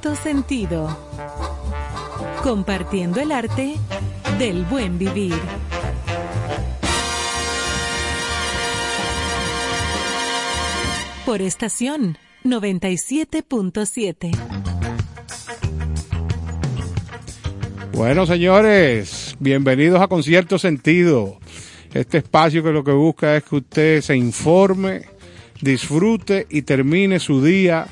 cierto sentido, compartiendo el arte del buen vivir. Por estación 97.7. Bueno, señores, bienvenidos a Concierto Sentido. Este espacio que lo que busca es que usted se informe, disfrute y termine su día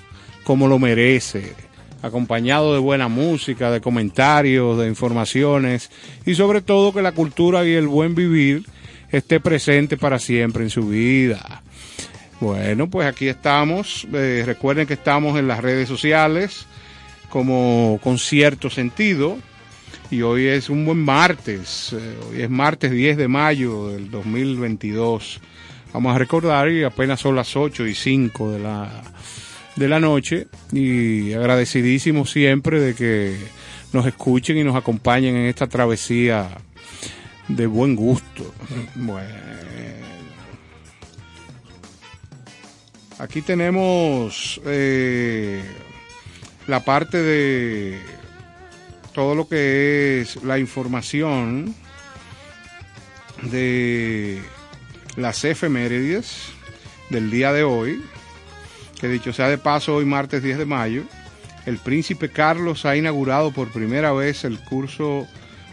como lo merece, acompañado de buena música, de comentarios, de informaciones y sobre todo que la cultura y el buen vivir esté presente para siempre en su vida. Bueno, pues aquí estamos. Eh, recuerden que estamos en las redes sociales como Concierto Sentido y hoy es un buen martes, eh, hoy es martes 10 de mayo del 2022. Vamos a recordar y apenas son las 8 y 5 de la, de la noche y agradecidísimo siempre de que nos escuchen y nos acompañen en esta travesía de buen gusto. Bueno, aquí tenemos eh, la parte de todo lo que es la información de las efemérides del día de hoy, que dicho sea de paso, hoy martes 10 de mayo, el príncipe Carlos ha inaugurado por primera vez el curso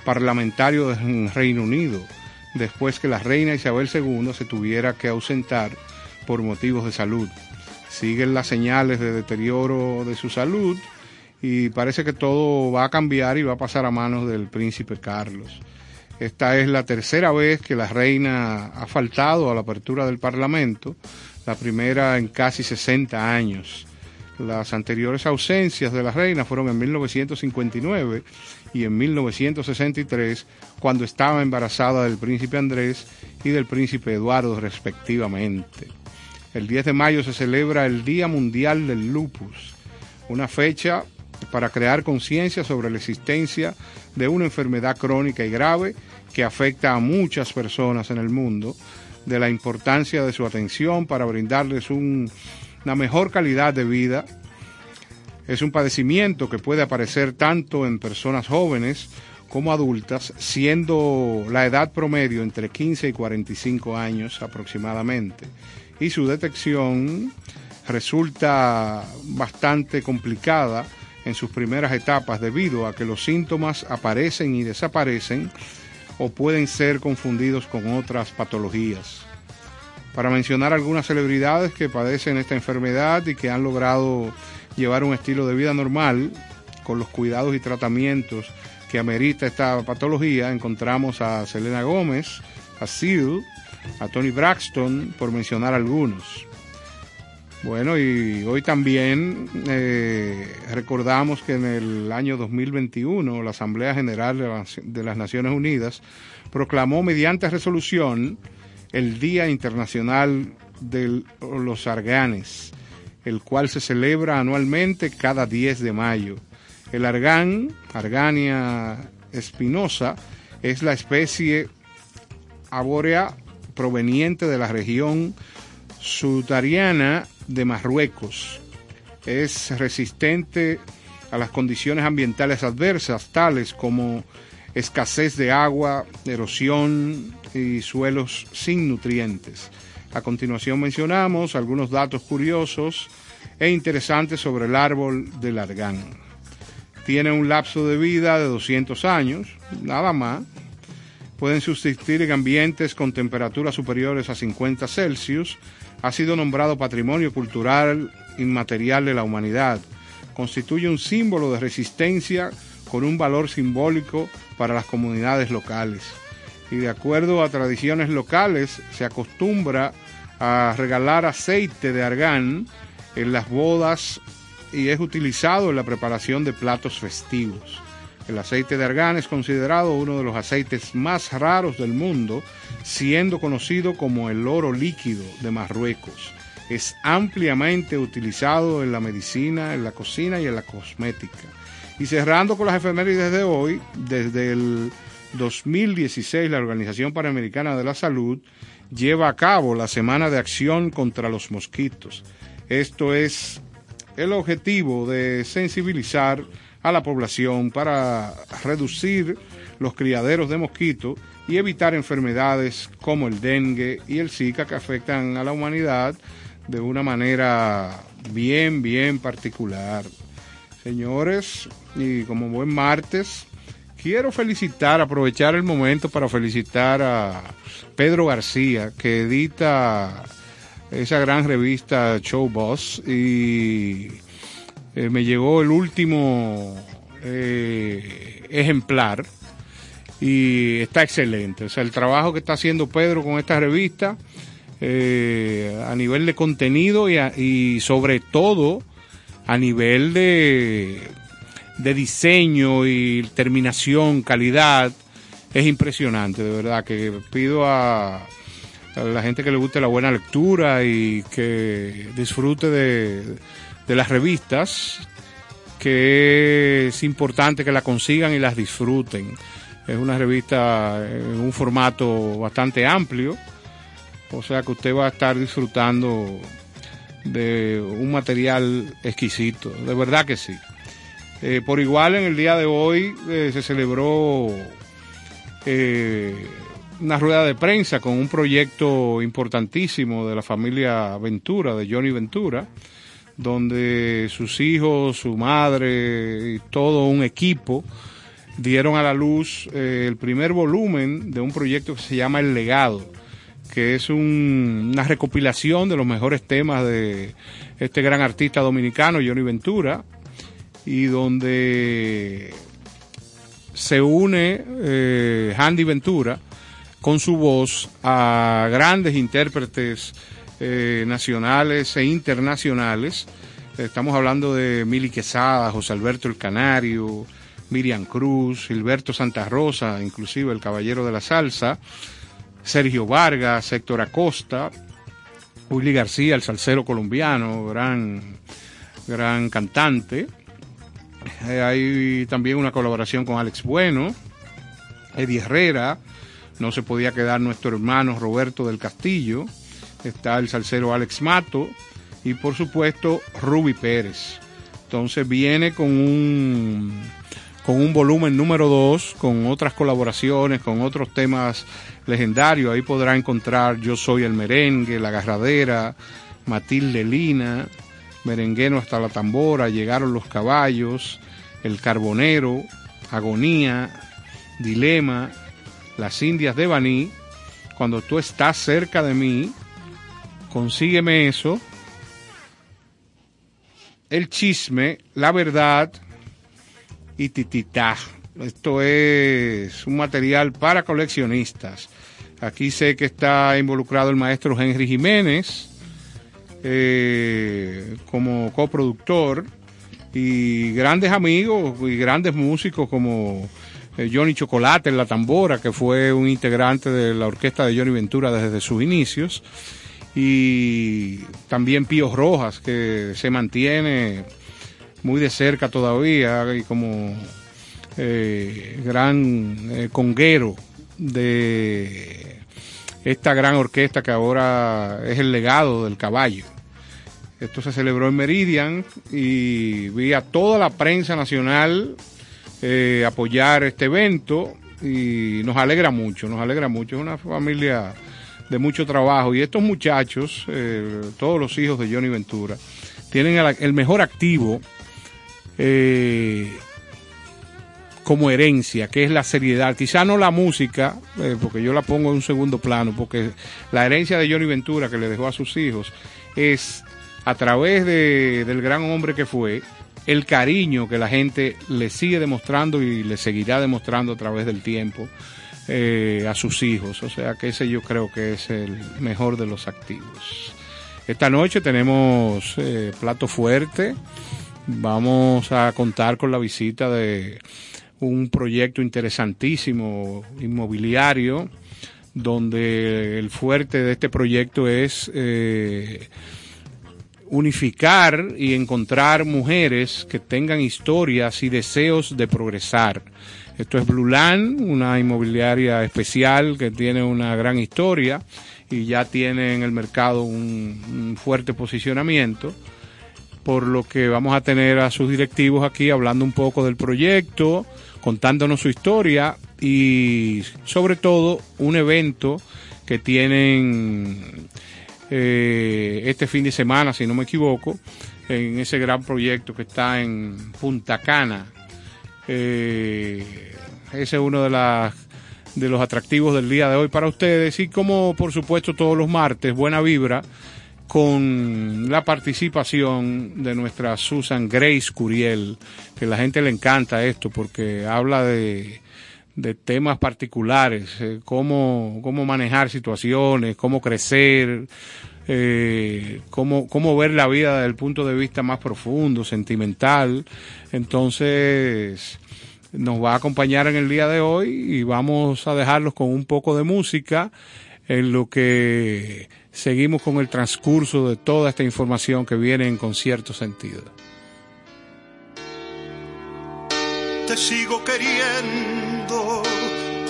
parlamentario en Reino Unido, después que la reina Isabel II se tuviera que ausentar por motivos de salud. Siguen las señales de deterioro de su salud y parece que todo va a cambiar y va a pasar a manos del príncipe Carlos. Esta es la tercera vez que la reina ha faltado a la apertura del Parlamento, la primera en casi 60 años. Las anteriores ausencias de la reina fueron en 1959 y en 1963, cuando estaba embarazada del príncipe Andrés y del príncipe Eduardo respectivamente. El 10 de mayo se celebra el Día Mundial del Lupus, una fecha para crear conciencia sobre la existencia de una enfermedad crónica y grave que afecta a muchas personas en el mundo, de la importancia de su atención para brindarles una mejor calidad de vida. Es un padecimiento que puede aparecer tanto en personas jóvenes como adultas, siendo la edad promedio entre 15 y 45 años aproximadamente. Y su detección resulta bastante complicada en sus primeras etapas debido a que los síntomas aparecen y desaparecen o pueden ser confundidos con otras patologías. Para mencionar algunas celebridades que padecen esta enfermedad y que han logrado llevar un estilo de vida normal con los cuidados y tratamientos que amerita esta patología, encontramos a Selena Gómez, a Seal, a Tony Braxton, por mencionar algunos. Bueno, y hoy también eh, recordamos que en el año 2021 la Asamblea General de las Naciones Unidas proclamó mediante resolución el Día Internacional de los Arganes, el cual se celebra anualmente cada 10 de mayo. El argán, Argania espinosa, es la especie arbórea proveniente de la región sudariana de Marruecos. Es resistente a las condiciones ambientales adversas, tales como escasez de agua, erosión y suelos sin nutrientes. A continuación mencionamos algunos datos curiosos e interesantes sobre el árbol del argán. Tiene un lapso de vida de 200 años, nada más. Pueden subsistir en ambientes con temperaturas superiores a 50 Celsius ha sido nombrado Patrimonio Cultural Inmaterial de la Humanidad. Constituye un símbolo de resistencia con un valor simbólico para las comunidades locales. Y de acuerdo a tradiciones locales, se acostumbra a regalar aceite de argán en las bodas y es utilizado en la preparación de platos festivos. El aceite de argán es considerado uno de los aceites más raros del mundo, siendo conocido como el oro líquido de Marruecos. Es ampliamente utilizado en la medicina, en la cocina y en la cosmética. Y cerrando con las efemérides de hoy, desde el 2016 la Organización Panamericana de la Salud lleva a cabo la Semana de Acción contra los Mosquitos. Esto es el objetivo de sensibilizar a la población para reducir los criaderos de mosquitos y evitar enfermedades como el dengue y el zika que afectan a la humanidad de una manera bien, bien particular. Señores, y como buen martes, quiero felicitar, aprovechar el momento para felicitar a Pedro García, que edita esa gran revista Show Boss y eh, me llegó el último eh, ejemplar y está excelente. O sea, el trabajo que está haciendo Pedro con esta revista eh, a nivel de contenido y, y, sobre todo a nivel de, de diseño y terminación, calidad, es impresionante, de verdad, que pido a, a la gente que le guste la buena lectura y que disfrute de, de las revistas, que es importante que la consigan y las disfruten. Es una revista en un formato bastante amplio, o sea que usted va a estar disfrutando de un material exquisito, de verdad que sí. Eh, por igual en el día de hoy eh, se celebró eh, una rueda de prensa con un proyecto importantísimo de la familia Ventura, de Johnny Ventura, donde sus hijos, su madre y todo un equipo dieron a la luz eh, el primer volumen de un proyecto que se llama El Legado, que es un, una recopilación de los mejores temas de este gran artista dominicano, Johnny Ventura, y donde se une eh, Handy Ventura con su voz a grandes intérpretes eh, nacionales e internacionales. Estamos hablando de Mili Quesada, José Alberto el Canario, Miriam Cruz, Gilberto Santa Rosa, inclusive el Caballero de la Salsa, Sergio Vargas, Héctor Acosta, Willy García, el salsero colombiano, gran, gran cantante. Eh, hay también una colaboración con Alex Bueno, Eddie Herrera, no se podía quedar nuestro hermano Roberto del Castillo, está el salsero Alex Mato y por supuesto Ruby Pérez. Entonces viene con un con un volumen número 2, con otras colaboraciones, con otros temas legendarios. Ahí podrá encontrar Yo Soy el Merengue, La Garradera, Matilde Lina, Merengueno hasta la Tambora, Llegaron los Caballos, El Carbonero, Agonía, Dilema, Las Indias de Baní, Cuando tú estás cerca de mí, consígueme eso, El Chisme, La Verdad, y Tititá. Esto es un material para coleccionistas. Aquí sé que está involucrado el maestro Henry Jiménez eh, como coproductor y grandes amigos y grandes músicos como eh, Johnny Chocolate en la tambora, que fue un integrante de la orquesta de Johnny Ventura desde sus inicios, y también Pío Rojas, que se mantiene muy de cerca todavía y como eh, gran eh, conguero de esta gran orquesta que ahora es el legado del caballo. Esto se celebró en Meridian y vi a toda la prensa nacional eh, apoyar este evento y nos alegra mucho, nos alegra mucho. Es una familia de mucho trabajo y estos muchachos, todos los hijos de Johnny Ventura, tienen el mejor activo eh, como herencia, que es la seriedad. Quizá no la música, eh, porque yo la pongo en un segundo plano, porque la herencia de Johnny Ventura que le dejó a sus hijos es a través de, del gran hombre que fue, el cariño que la gente le sigue demostrando y le seguirá demostrando a través del tiempo eh, a sus hijos. O sea que ese yo creo que es el mejor de los activos. Esta noche tenemos eh, plato fuerte vamos a contar con la visita de un proyecto interesantísimo inmobiliario donde el fuerte de este proyecto es eh, unificar y encontrar mujeres que tengan historias y deseos de progresar. Esto es Blue Land, una inmobiliaria especial que tiene una gran historia y ya tiene en el mercado un, un fuerte posicionamiento por lo que vamos a tener a sus directivos aquí hablando un poco del proyecto, contándonos su historia y sobre todo un evento que tienen eh, este fin de semana, si no me equivoco, en ese gran proyecto que está en Punta Cana. Eh, ese es uno de las de los atractivos del día de hoy para ustedes y como por supuesto todos los martes, buena vibra con la participación de nuestra Susan Grace Curiel, que la gente le encanta esto porque habla de, de temas particulares, eh, cómo, cómo manejar situaciones, cómo crecer, eh, cómo, cómo ver la vida desde el punto de vista más profundo, sentimental. Entonces, nos va a acompañar en el día de hoy y vamos a dejarlos con un poco de música en lo que seguimos con el transcurso de toda esta información que viene en concierto sentido. Te sigo queriendo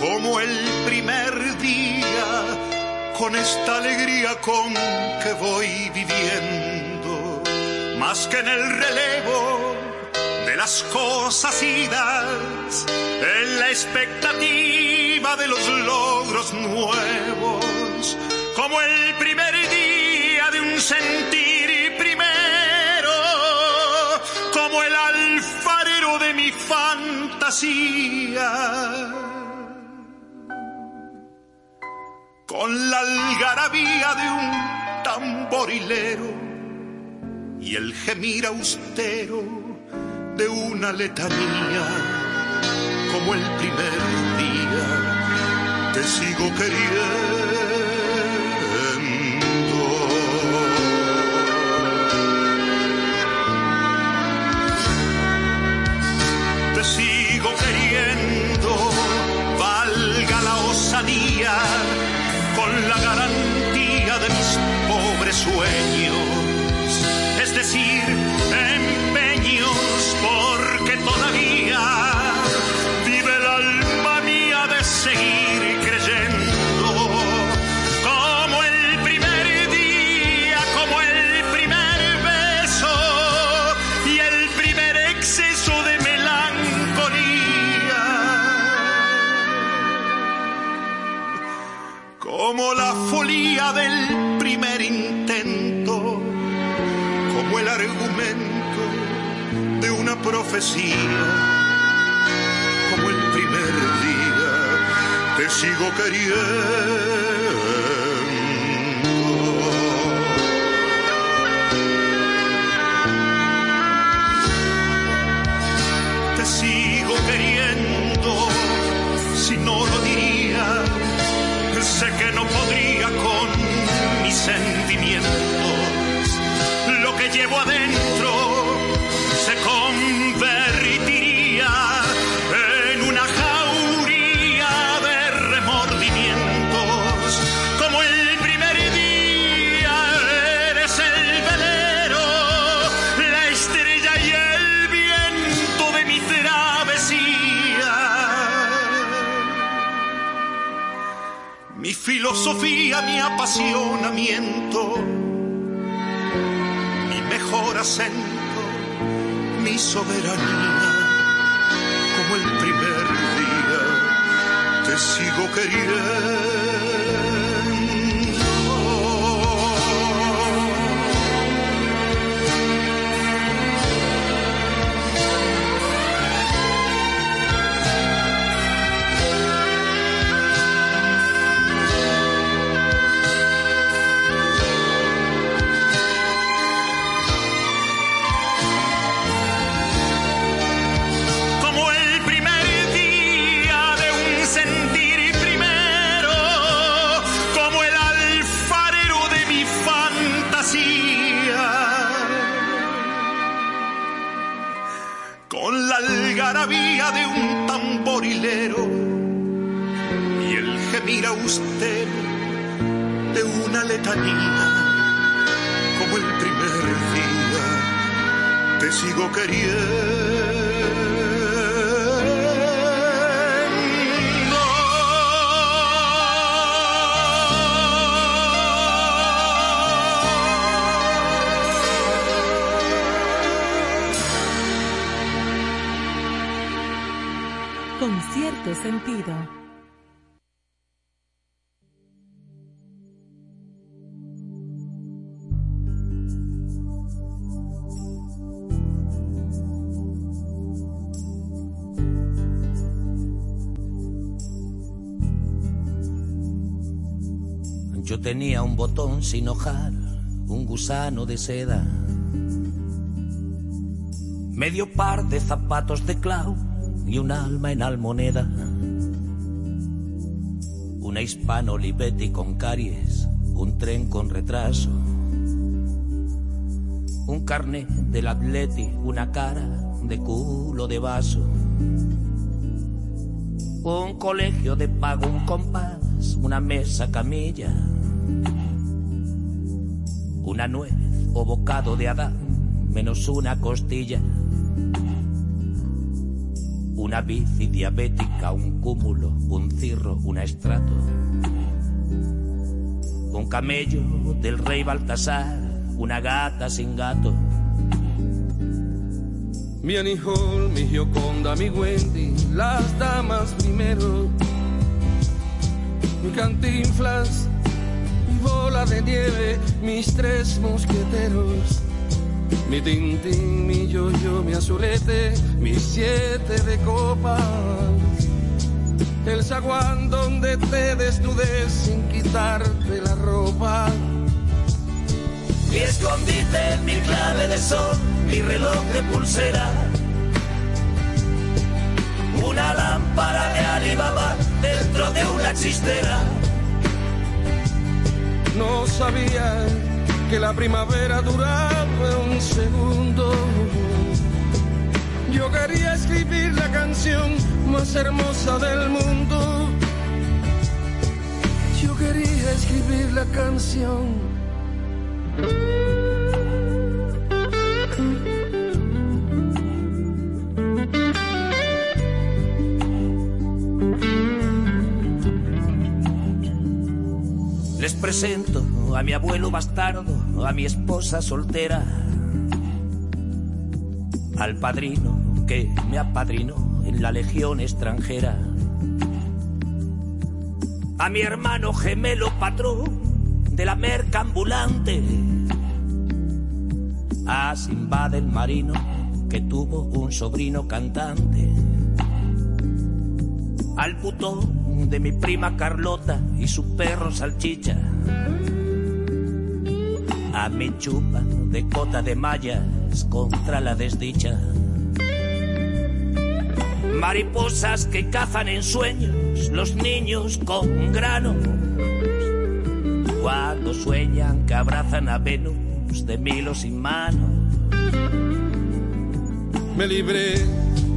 como el primer día, con esta alegría con que voy viviendo, más que en el relevo de las cosas idas, en la expectativa de los logros nuevos, como el primer sentir primero, como el alfarero de mi fantasía. Con la algarabía de un tamborilero y el gemir austero de una letanía, como el primer día, te sigo queriendo. Sueños, es decir, empeños, porque todavía vive el alma mía de seguir creyendo. Como el primer día, como el primer beso y el primer exceso de melancolía. Como la folía del profecía, como el primer día, te sigo queriendo. Te sigo queriendo, si no lo diría, sé que no podría con mis sentimientos. Lo que llevo adentro filosofía, mi apasionamiento, mi mejor acento, mi soberanía, como el primer día, te sigo queriendo. letanía, como el primer día, te sigo queriendo. con cierto sentido. Tenía un botón sin hojar, un gusano de seda, medio par de zapatos de clau y un alma en almoneda. Una hispano Olivetti con caries, un tren con retraso. Un carnet del atleti, una cara de culo de vaso. Un colegio de pago, un compás, una mesa camilla. Una nuez o bocado de Adán, menos una costilla una bici diabética, un cúmulo, un cirro, un estrato. Un camello del rey Baltasar, una gata sin gato. Mi Annie mi Gioconda, mi Wendy, las damas primero. Mi cantinflas, bola de nieve, mis tres mosqueteros mi tintín, mi yo-yo, mi azulete, mi siete de copas. El zaguán donde te desnudes sin quitarte la ropa. Mi escondite, mi clave de sol, mi reloj de pulsera. Una lámpara de Alibaba dentro de una chistera. No sabía que la primavera duraba un segundo. Yo quería escribir la canción más hermosa del mundo. Yo quería escribir la canción. Presento a mi abuelo bastardo, a mi esposa soltera, al padrino que me apadrinó en la legión extranjera, a mi hermano gemelo patrón de la merca ambulante, a Simba del marino que tuvo un sobrino cantante, al putón de mi prima Carlota y su perro salchicha a mi chupa de cota de mallas contra la desdicha. Mariposas que cazan en sueños los niños con granos. Cuando sueñan que abrazan a Venus de milos sin manos. Me libré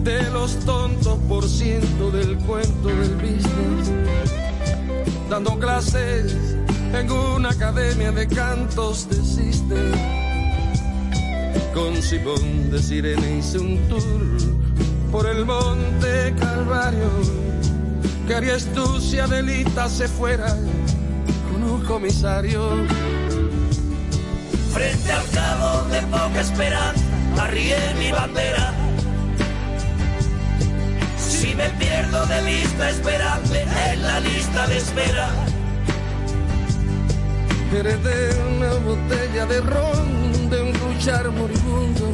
de los tontos por ciento del cuento del business. Dando clases en una academia de cantos de Sister. Con Simón de Sirene hice un tour por el monte Calvario. ¿Qué harías tú si Adelita se fuera con un comisario? Frente al cabo de poca esperanza, arrié mi bandera. Me pierdo de vista, esperadme en la lista de espera. Heredé una botella de ron de un cuchar moribundo.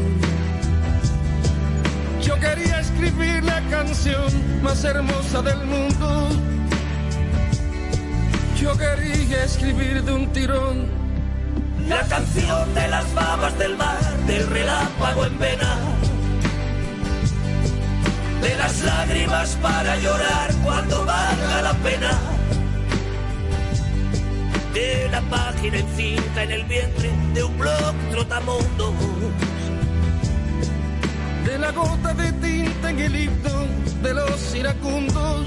Yo quería escribir la canción más hermosa del mundo. Yo quería escribir de un tirón La canción de las babas del mar, del relámpago en vena. De las lágrimas para llorar cuando valga la pena. De la página en cinta en el vientre de un blog trotamundo. de la gota de tinta en el himno de los iracundos.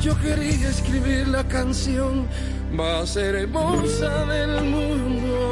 Yo quería escribir la canción más hermosa del mundo.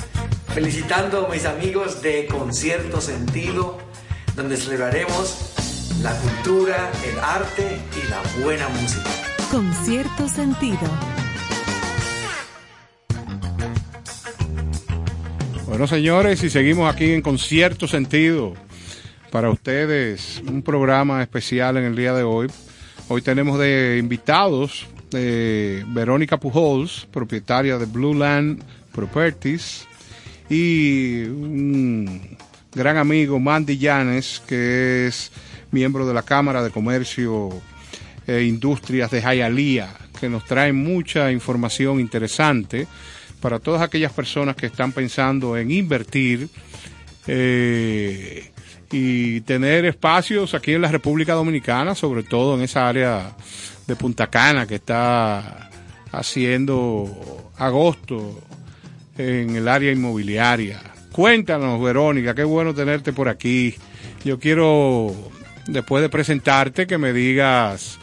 felicitando a mis amigos de Concierto Sentido, donde celebraremos la cultura, el arte y la buena música. Con cierto sentido. Bueno, señores, y seguimos aquí en Concierto Sentido. Para ustedes, un programa especial en el día de hoy. Hoy tenemos de invitados eh, Verónica Pujols, propietaria de Blue Land Properties, y un gran amigo Mandy Llanes, que es miembro de la Cámara de Comercio e Industrias de Jayalía, que nos trae mucha información interesante para todas aquellas personas que están pensando en invertir eh, y tener espacios aquí en la República Dominicana, sobre todo en esa área de Punta Cana que está haciendo agosto en el área inmobiliaria. Cuéntanos, Verónica, qué bueno tenerte por aquí. Yo quiero, después de presentarte, que me digas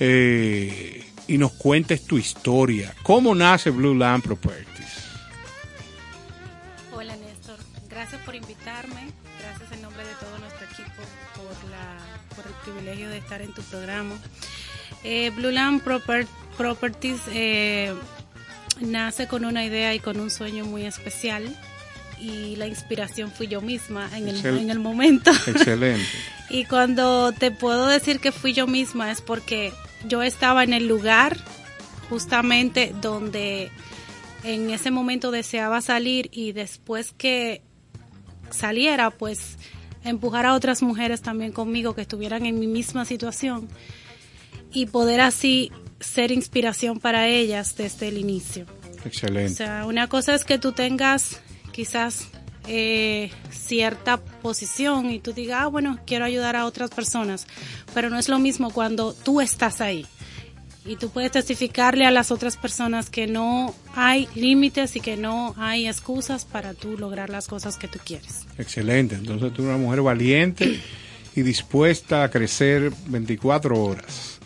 eh, y nos cuentes tu historia. ¿Cómo nace Blue Land Properties? Hola, Néstor. Gracias por invitarme. Gracias en nombre de todo nuestro equipo por, la, por el privilegio de estar en tu programa. Eh, Blue Land Proper- Properties eh, nace con una idea y con un sueño muy especial y la inspiración fui yo misma en el, Excel- en el momento. Excelente. Y cuando te puedo decir que fui yo misma es porque yo estaba en el lugar justamente donde en ese momento deseaba salir y después que saliera pues empujar a otras mujeres también conmigo que estuvieran en mi misma situación y poder así ser inspiración para ellas desde el inicio. O Excelente. sea, una cosa es que tú tengas quizás eh, cierta posición y tú digas, ah, bueno, quiero ayudar a otras personas, pero no es lo mismo cuando tú estás ahí y tú puedes testificarle a las otras personas que no hay límites y que no hay excusas para tú lograr las cosas que tú quieres. Excelente. Entonces tú eres una mujer valiente y dispuesta a crecer 24 horas.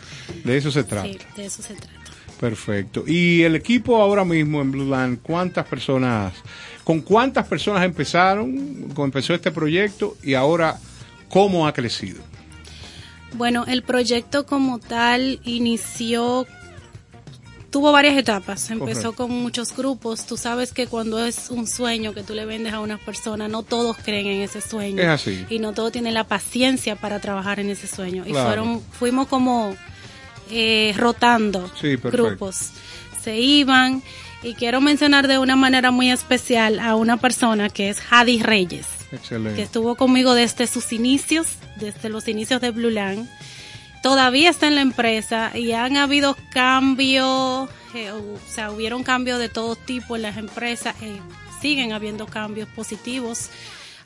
De eso se trata. Sí, de eso se trata. Perfecto. Y el equipo ahora mismo en Blue Land, ¿cuántas personas, con cuántas personas empezaron, empezó este proyecto y ahora cómo ha crecido? Bueno, el proyecto como tal inició, tuvo varias etapas. Empezó Correcto. con muchos grupos. Tú sabes que cuando es un sueño que tú le vendes a una persona, no todos creen en ese sueño. Es así. Y no todos tienen la paciencia para trabajar en ese sueño. Y fueron, fuimos como eh, rotando Sí, grupos. Se iban. Y quiero mencionar de una manera muy especial a una persona que es Hadi Reyes que estuvo conmigo desde sus inicios, desde los inicios de Blue Land. Todavía está en la empresa y han habido cambios, eh, o sea, hubieron cambios de todo tipo en las empresas, eh, siguen habiendo cambios positivos,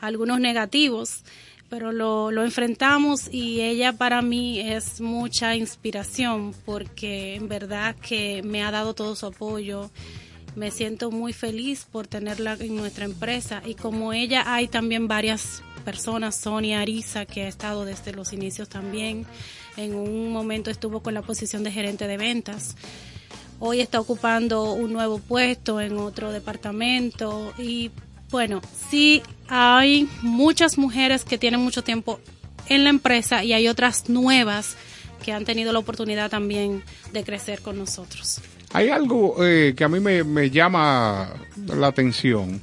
algunos negativos, pero lo, lo enfrentamos y ella para mí es mucha inspiración porque en verdad que me ha dado todo su apoyo. Me siento muy feliz por tenerla en nuestra empresa y como ella hay también varias personas, Sonia Arisa, que ha estado desde los inicios también. En un momento estuvo con la posición de gerente de ventas. Hoy está ocupando un nuevo puesto en otro departamento y bueno, sí hay muchas mujeres que tienen mucho tiempo en la empresa y hay otras nuevas que han tenido la oportunidad también de crecer con nosotros. Hay algo eh, que a mí me, llama la atención,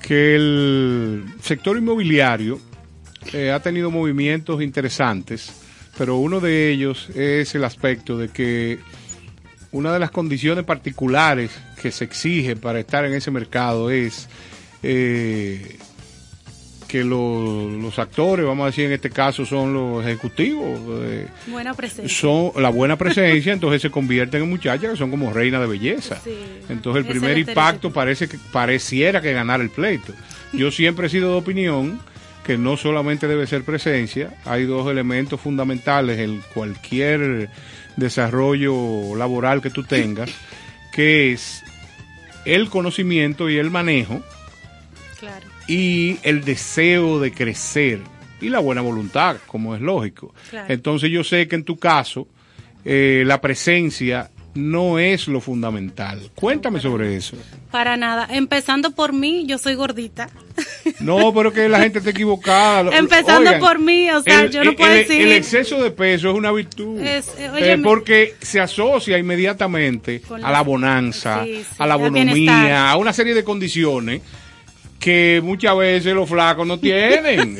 que el sector inmobiliario eh, ha tenido movimientos interesantes, pero uno de ellos es el aspecto de que una de las condiciones particulares que se exige para estar en ese mercado es eh, que que lo- los actores, vamos a decir en este caso, son los ejecutivos, eh, Buena presencia. son la buena presencia, entonces se convierten en muchachas que son como reinas de belleza. Sí. Entonces el primer el impacto parece que pareciera que ganar el pleito. Yo siempre he sido de opinión que no solamente debe ser presencia, hay dos elementos fundamentales en cualquier desarrollo laboral que tú tengas, que es el conocimiento y el manejo Claro. y el deseo de crecer y la buena voluntad, como es lógico. Claro. Entonces yo sé que en tu caso eh, la presencia no es lo fundamental. Cuéntame sobre eso. Para nada. Empezando por mí, yo soy gordita. No, pero que la gente está equivocada. Empezando oigan, por mí, o sea, yo no puedo el- decir- El exceso de peso es una virtud. Es- eh, Eh, porque se asocia inmediatamente a la- bonanza, Sí, sí, a la bonomía, a una serie de condiciones que muchas veces los flacos no tienen.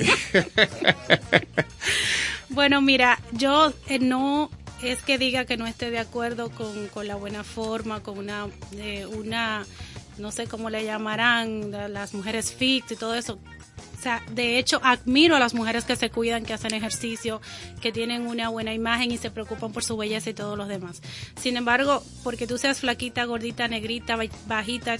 Bueno, mira, yo eh, no es que diga que no esté de acuerdo con, con la buena forma, con una, eh, una, no sé cómo le llamarán, la- las mujeres fit y todo eso. O sea, de hecho, admiro a las mujeres que se cuidan, que hacen ejercicio, que tienen una buena imagen y se preocupan por su belleza y todos los demás. Sin embargo, porque tú seas flaquita, gordita, negrita, ba- bajita,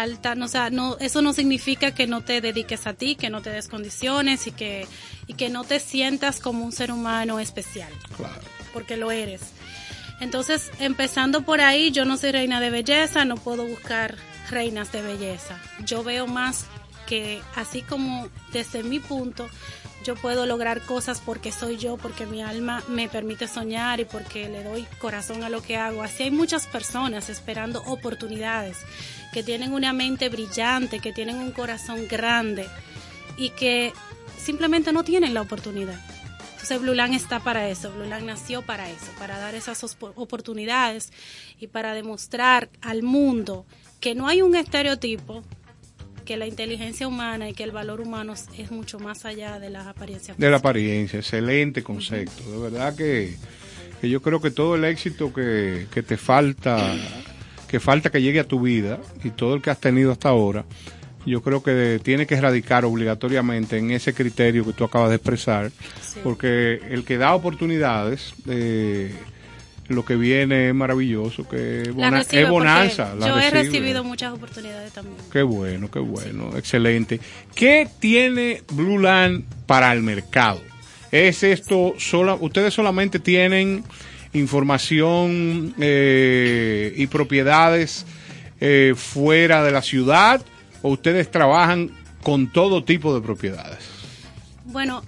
alta, no, o sea, no, eso no significa que no te dediques a ti, que no te des condiciones y que, y que no te sientas como un ser humano especial, claro. porque lo eres. Entonces, empezando por ahí, yo no soy reina de belleza, no puedo buscar reinas de belleza. Yo veo más que así como desde mi punto, yo puedo lograr cosas porque soy yo, porque mi alma me permite soñar y porque le doy corazón a lo que hago. Así hay muchas personas esperando oportunidades, que tienen una mente brillante, que tienen un corazón grande y que simplemente no tienen la oportunidad. Entonces Blulan está para eso, Blulan nació para eso, para dar esas oportunidades y para demostrar al mundo que no hay un estereotipo, que la inteligencia humana y que el valor humano es- mucho más allá de las apariencias. De la apariencia, excelente concepto. De verdad que, que yo creo que todo el éxito que, que te falta, que falta que llegue a tu vida y todo el que has tenido hasta ahora, yo creo que tiene que radicar obligatoriamente en ese criterio que tú acabas de expresar, Sí. porque el que da oportunidades, eh, lo que viene es maravilloso, que es, bona- bonanza. Yo he recibido muchas oportunidades también. Qué bueno, qué bueno, excelente. ¿Qué tiene Blue Land para el mercado? ¿Es esto, sola, ustedes solamente tienen información eh, y propiedades eh, fuera de la ciudad o ustedes trabajan con todo tipo de propiedades? Bueno,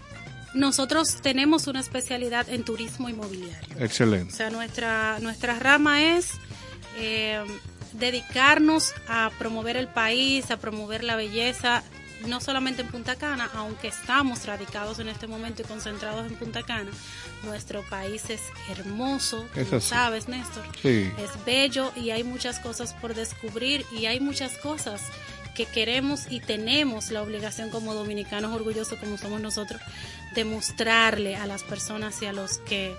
nosotros tenemos una especialidad en turismo inmobiliario. O Excelente. sea, nuestra, nuestra rama es eh, dedicarnos a promover el país, a promover la belleza, no solamente en Punta Cana, aunque estamos radicados en este momento y concentrados en Punta Cana. Nuestro país es hermoso, Es sabes, Néstor. Sí. Es bello y hay muchas cosas por descubrir y hay muchas cosas que queremos y tenemos la obligación como dominicanos orgullosos como somos nosotros de mostrarle a las personas y a los que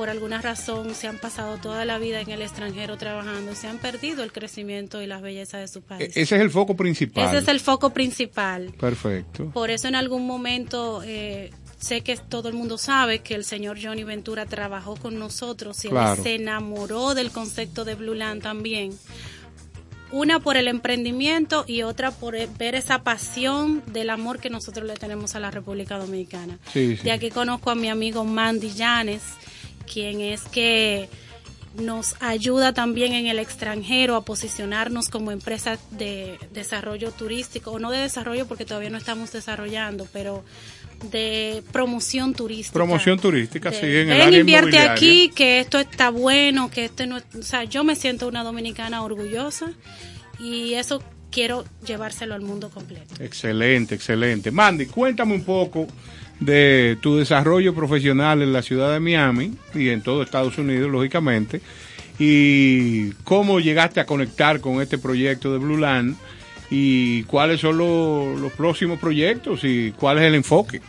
por alguna razón se han pasado toda la vida en el extranjero trabajando se han perdido el crecimiento y las bellezas de su E- país. Ese es el foco principal. Ese es el foco principal. Perfecto. Por eso en algún momento eh, sé que todo el mundo sabe que el señor Johnny Ventura trabajó con nosotros y él se enamoró del concepto de Blue Land también. Una por el emprendimiento y otra por eh, ver esa pasión del amor que nosotros le tenemos a la República Dominicana. Sí, sí. De aquí conozco a mi amigo Mandy Llanes, quien es que nos ayuda también en el extranjero a posicionarnos como empresa de desarrollo turístico, o no de desarrollo porque todavía no estamos desarrollando, pero de promoción turística. Promoción turística, De, sí, en el área invierte aquí, que esto está bueno, que este no, o sea, yo me siento una dominicana orgullosa y eso quiero llevárselo al mundo completo. Excelente, excelente. Mandy, cuéntame un poco de tu desarrollo profesional en la ciudad de Miami y en todo Estados Unidos, lógicamente, y cómo llegaste a conectar con este proyecto de Blue Land y cuáles son los, los próximos proyectos y cuál es el enfoque.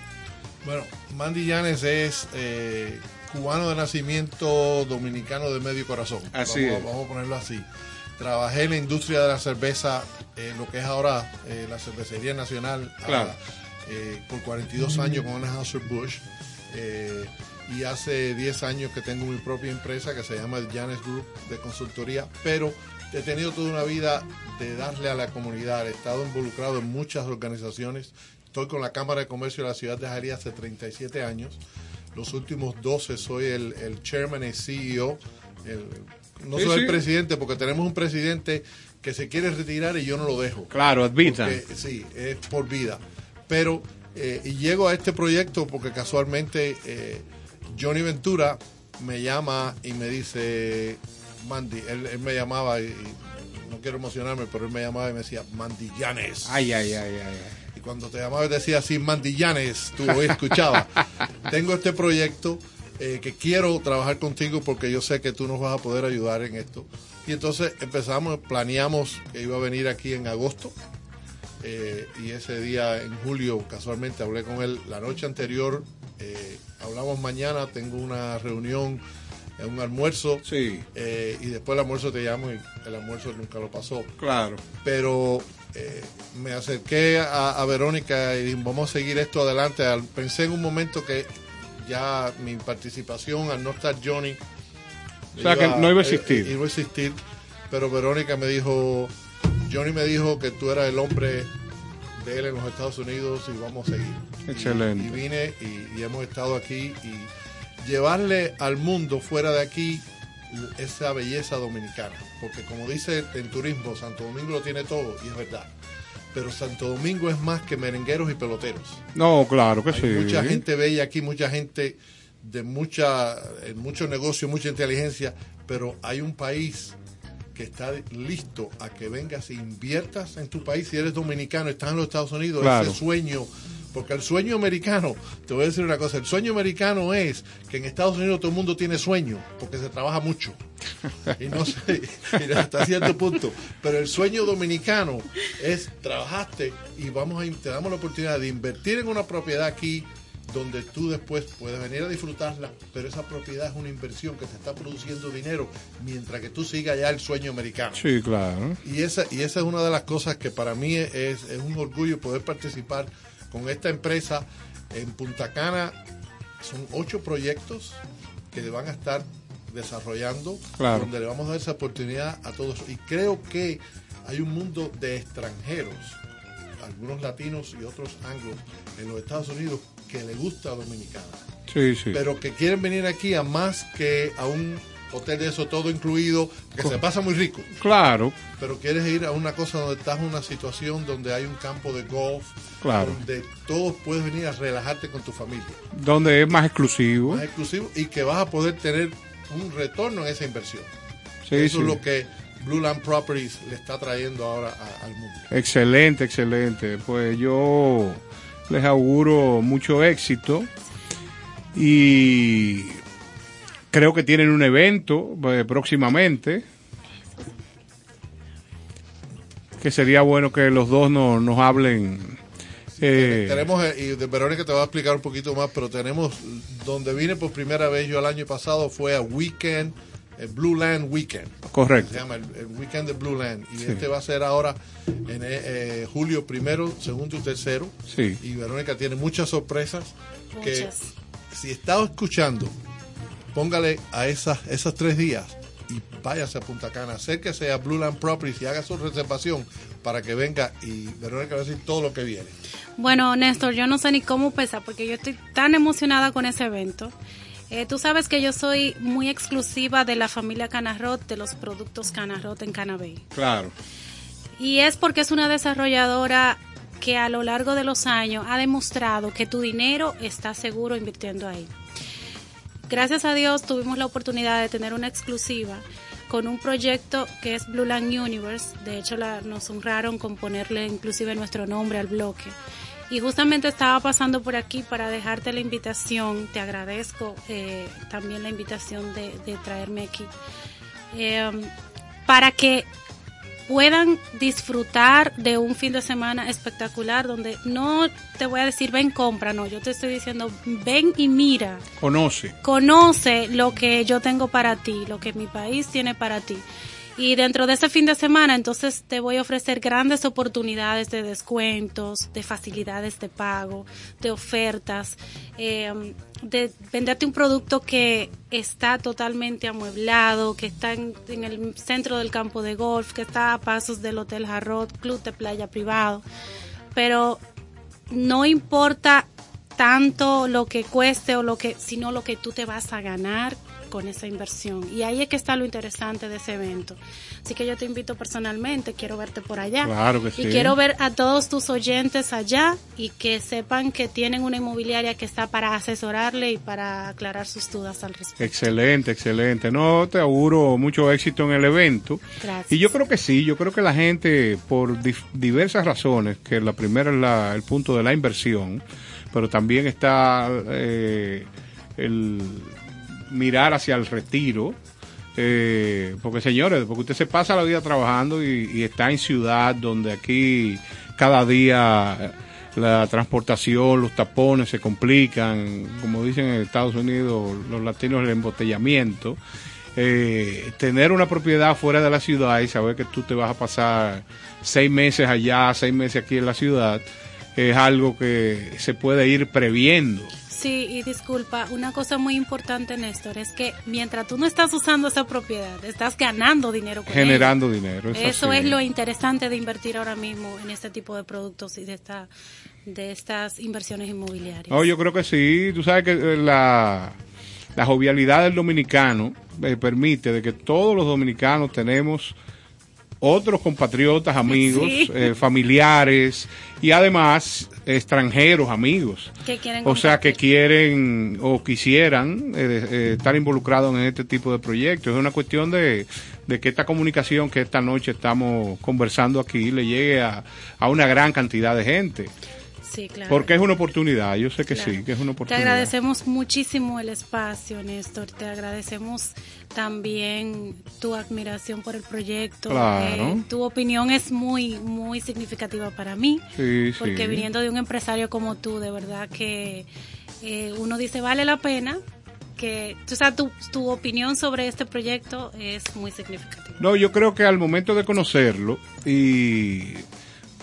Bueno, Mandy Llanes es eh, cubano de nacimiento, dominicano de medio corazón. Así vamos, es. vamos a ponerlo así. Trabajé en la industria de la cerveza, eh, lo que es ahora eh, la cervecería nacional, a- Claro. Eh, por 42 años con Anheuser-Busch. Eh, y hace 10 años que tengo mi propia empresa que se llama el Janes Group de consultoría, pero he tenido toda una vida de darle a la comunidad, he estado involucrado en muchas organizaciones, estoy con la Cámara de Comercio de la ciudad de Jari hace 37 años, los últimos 12 soy el, el chairman y CEO, el, no Sí, soy sí. el presidente porque tenemos un presidente que se quiere retirar y yo no lo dejo. Claro. Porque, sí, es por vida. Pero, eh, y llego a este proyecto porque casualmente eh, Johnny Ventura me llama y me dice, Mandy, él, él me llamaba y, y no quiero emocionarme, pero él me llamaba y me decía, Mandy Llanes. Ay, ay, ay, ay. ay. Y cuando te llamaba y decía así, Mandy Llanes, tú hoy escuchabas. Tengo este proyecto eh, que quiero trabajar contigo porque yo sé que tú nos vas a poder ayudar en esto. Y entonces empezamos, planeamos que iba a venir aquí en agosto. Eh, y ese día en julio, casualmente hablé con él la noche anterior. eh, hablamos mañana, tengo una reunión, eh, un almuerzo. Sí, eh, y después el almuerzo te llamo y el almuerzo nunca lo pasó claro. pero me acerqué a, a Verónica y dije, vamos a seguir esto adelante. Al- Pensé en un momento que ya mi participación, al no estar Johnny, O sea, que no iba a existir. iba a existir, pero Verónica me dijo, Johnny me dijo que tú eras el hombre de él en los Estados Unidos y vamos a seguir. Y- Excelente. Y, vine y, y hemos estado aquí y llevarle al mundo fuera de aquí esa belleza dominicana. Porque como dice en turismo, Santo Domingo lo tiene todo y es verdad. Pero Santo Domingo es más que merengueros y peloteros. No, claro que Hay sí. mucha gente bella aquí, mucha gente de mucha, mucho negocio, mucha inteligencia, pero hay un país que está listo a que vengas e inviertas en tu país. Si eres dominicano, estás en los Estados Unidos, Claro. ese sueño, porque el sueño americano, te voy a decir una cosa, el sueño americano es que en Estados Unidos todo el mundo tiene sueño, porque se trabaja mucho. Y no sé, y hasta cierto punto. Pero el sueño dominicano es trabajaste y vamos a, te damos la oportunidad de invertir en una propiedad aquí donde tú después puedes venir a disfrutarla, pero esa propiedad es una inversión que te está produciendo dinero mientras que tú sigas ya el sueño americano. Sí, claro. Y esa, y esa es una de las cosas que para mí es, es un orgullo poder participar con esta empresa en Punta Cana. Son ocho proyectos que van a estar desarrollando, Claro. donde le vamos a dar esa oportunidad a todos. Y creo que hay un mundo de extranjeros, algunos latinos y otros anglos en los Estados Unidos que le gusta Dominicana Sí, sí. pero que quieren venir aquí a más que a un hotel de eso todo incluido, que se pasa muy rico, Claro, pero quieres ir a una cosa donde estás en una situación donde hay un campo de golf, Claro. donde todos puedes venir a relajarte con tu familia, donde es más exclusivo. más exclusivo y que vas a poder tener un retorno en esa inversión. Sí, Eso sí. es lo que Blue Land Properties le está trayendo ahora a- al mundo. Excelente, excelente. Pues yo les auguro mucho éxito y creo que tienen un evento eh, próximamente que sería bueno que los dos nos, nos hablen. eh, Tenemos, eh, y de Verónica te va a explicar un poquito más, pero tenemos, donde vine por primera vez yo el año pasado fue a Weekend, el Blue Land Weekend. correcto. Se llama el, el Weekend de Blue Land. Y Sí. este va a ser ahora en eh, eh, julio primero, segundo y tercero. Sí. Y Verónica tiene muchas sorpresas. Que Muchas. si está escuchando, póngale a esas, esos tres días y váyase a Punta Cana, acérquese a Blue Land Properties y haga su reservación para que venga y Verónica va a decir todo lo que viene. Bueno, Néstor, yo no sé ni cómo empezar porque yo estoy tan emocionada con ese evento. Eh, tú sabes que yo soy muy exclusiva de la familia Canarrot, de los productos Canarrot en Canabey. Claro. Y es porque es una desarrolladora que a lo largo de los años ha demostrado que tu dinero está seguro invirtiendo ahí. Gracias a Dios tuvimos la oportunidad de tener una exclusiva con un proyecto que es Blue Land Universe. De hecho, la- nos honraron con ponerle inclusive nuestro nombre al bloque. Y justamente estaba pasando por aquí para dejarte la invitación. Te agradezco eh, también la invitación de, de traerme aquí. Eh, para que puedan disfrutar de un fin de semana espectacular donde no te voy a decir ven compra, no, yo te estoy diciendo ven y mira, Conoce. conoce lo que yo tengo para ti, lo que mi país tiene para ti. Y dentro de ese fin de semana, entonces te voy a ofrecer grandes oportunidades de descuentos, de facilidades de pago, de ofertas, eh, de venderte un producto que está totalmente amueblado, que está en, en el centro del campo de golf, que está a pasos del Hotel Jarrot, club de playa privado. Pero no importa tanto lo que cueste o lo que, sino lo que tú te vas a ganar con esa inversión. Y ahí es que está lo interesante de ese evento. Así que yo te invito personalmente, quiero verte por allá. Claro que y sí. quiero ver a todos tus oyentes allá y que sepan que tienen una inmobiliaria que está para asesorarle y para aclarar sus dudas al respecto. Excelente, excelente. No, te auguro mucho éxito en el evento. Gracias. Y yo creo que sí, yo creo que la gente, por diversas razones, que la primera es la- el punto de la inversión, pero también está eh, el mirar hacia el retiro. eh, porque señores, porque usted se pasa la vida trabajando y, está en ciudad donde aquí cada día eh, la transportación, los tapones se complican, como dicen en Estados Unidos los latinos, el embotellamiento. Eh, tener una propiedad fuera de la ciudad y saber que tú te vas a pasar seis meses allá, seis meses aquí en la ciudad, es algo que se puede ir previendo. Sí, y disculpa, una cosa muy importante, Néstor, es que mientras tú no estás usando esa propiedad, estás ganando dinero con Generando ella. dinero. es Eso así. es lo interesante de invertir ahora mismo en este tipo de productos y de esta de estas inversiones inmobiliarias. No, yo creo que sí. Tú sabes que eh, la, la jovialidad del dominicano eh, permite de que todos los dominicanos tenemos otros compatriotas, amigos, Sí. eh, familiares y además extranjeros amigos. que quieren O sea, que quieren o quisieran eh, eh, estar involucrados en este tipo de proyectos. Es una cuestión de, de que esta comunicación que esta noche estamos conversando aquí le llegue a, a una gran cantidad de gente. Sí, claro. Porque es una oportunidad, yo sé que Claro. sí, que es una Te oportunidad. agradecemos muchísimo el espacio, Néstor. Te agradecemos también tu admiración por el proyecto. Claro. Eh, tu opinión es muy, muy significativa para mí. Sí, Porque sí. viniendo de un empresario como tú, de verdad que eh, uno dice, vale la pena. Que, o sea, tu, tu opinión sobre este proyecto es muy significativa. No, yo creo que al momento de conocerlo y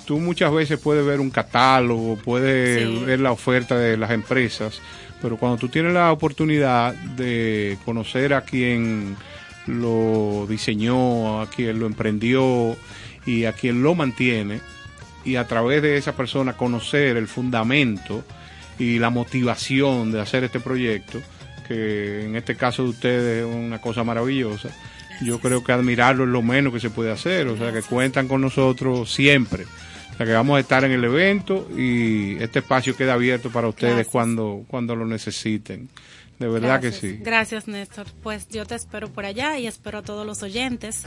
tú muchas veces puedes ver un catálogo, puedes Sí. ver la oferta de las empresas, pero cuando tú tienes la oportunidad de conocer a quien lo diseñó, a quien lo emprendió y a quien lo mantiene, y a través de esa persona conocer el fundamento y la motivación de hacer este proyecto, que en este caso de ustedes es una cosa maravillosa. Yo creo que admirarlo es lo menos que se puede hacer, o sea que cuentan con nosotros siempre. Sea que vamos a estar en el evento y este espacio queda abierto para ustedes Gracias. cuando cuando lo necesiten. De verdad Gracias. que sí. Gracias, Néstor. Pues yo te espero por allá y espero a todos los oyentes.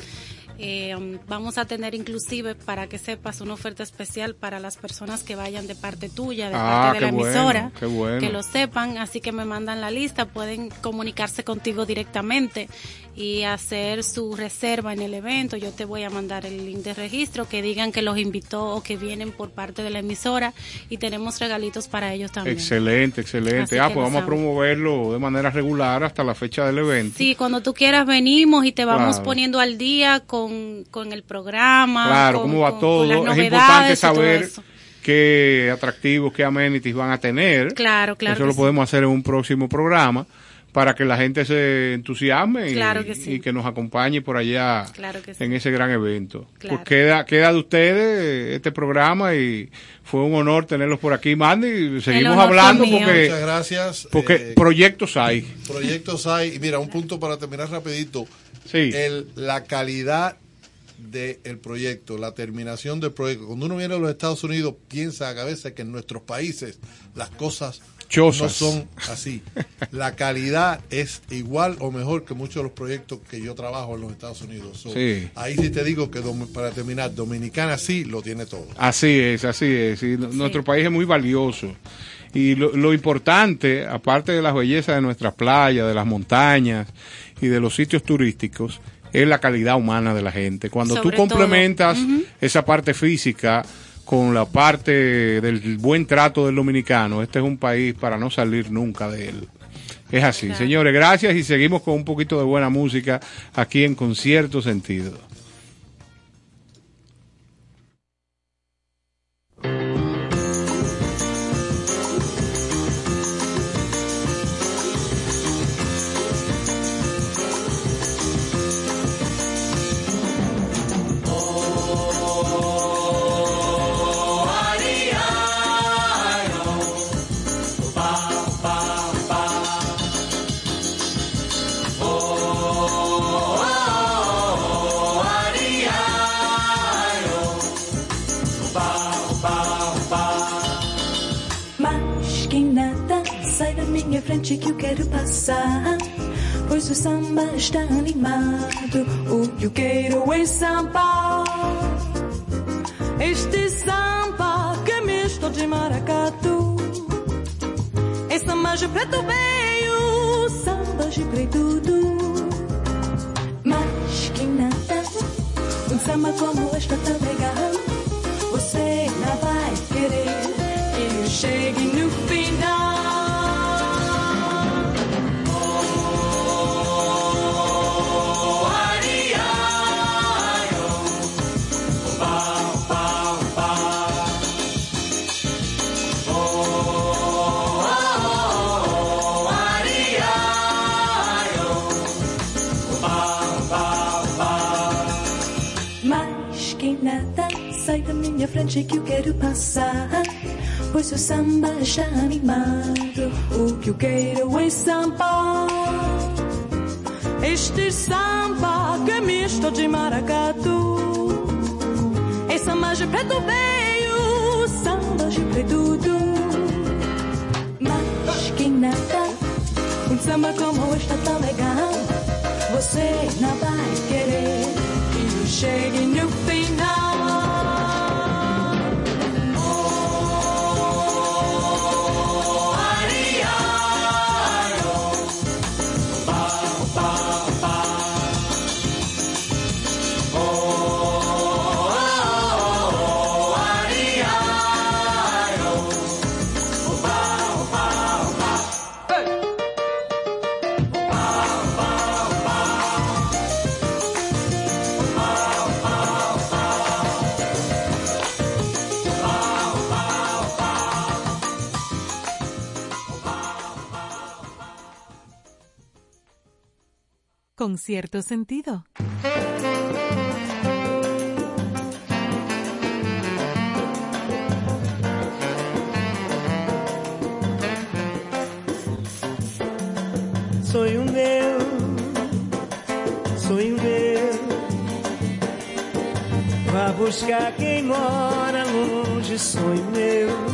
Eh, um, vamos a tener inclusive, para que sepas, una oferta especial para las personas que vayan de parte tuya, de Ah, parte de la bueno, emisora, qué bueno. que lo sepan. Así que me mandan la lista, pueden comunicarse contigo directamente y hacer su reserva en el evento. Yo te voy a mandar el link de registro, que digan que los invitó o que vienen por parte de la emisora y tenemos regalitos para ellos también. Excelente, excelente. Así ah, pues vamos a promoverlo de manera regular hasta la fecha del evento. Sí, cuando tú quieras venimos y te vamos Claro. poniendo al día con, con el programa. Claro, con- cómo va con- todo. con Es importante saber qué atractivos, qué amenities van a tener. Claro, claro Eso lo sí. podemos hacer en un próximo programa para que la gente se entusiasme y, que sí. y que nos acompañe por allá Claro que sí. en ese gran evento. Claro. Pues queda, queda de ustedes este programa y fue un honor tenerlos por aquí, Mandy. Seguimos hablando porque, Muchas gracias. porque Eh, proyectos hay. proyectos hay. Y mira, un punto para terminar rapidito. Sí. El, la calidad del proyecto, la terminación del proyecto. Cuando uno viene a los Estados Unidos, piensa a veces que en nuestros países las cosas Chozas. no son así. La calidad es igual o mejor que muchos de los proyectos que yo trabajo en los Estados Unidos. So, Sí. Ahí sí te digo que para terminar, Dominicana sí lo tiene todo. Así es, así es. Y Nuestro país es muy valioso. Y lo, lo importante, aparte de las bellezas de nuestras playas, de las montañas y de los sitios turísticos, es la calidad humana de la gente. Cuando Sobre tú complementas esa parte física con la parte del buen trato del dominicano, este es un país para no salir nunca de él. Es así, Claro. señores, gracias y seguimos con un poquito de buena música aquí en Concierto Sentido. O samba está animado. O que eu quero é samba. Este samba que é misto de maracatu. É samba de preto veio, samba de preto. Mas quem nada, um samba como este tá legal. Você não vai querer que eu chegue no final. Que eu quero passar. Pois o samba está animado. O que eu quero é samba. Este samba que é misto de maracatu. É samba de preto veio, samba de preto. Mas quem nada, um samba como este tá legal. Você não vai querer que eu chegue Con cierto sentido. Sonho meu, sonho meu. Vá buscar quem mora longe, sonho meu,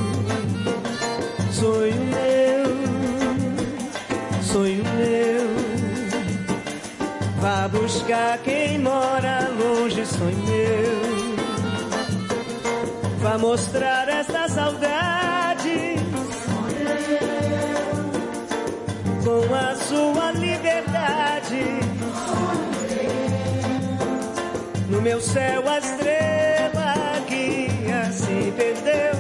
quem mora longe, sonho meu. Vá mostrar essa saudade com a sua liberdade. No meu céu a estrela que assim perdeu.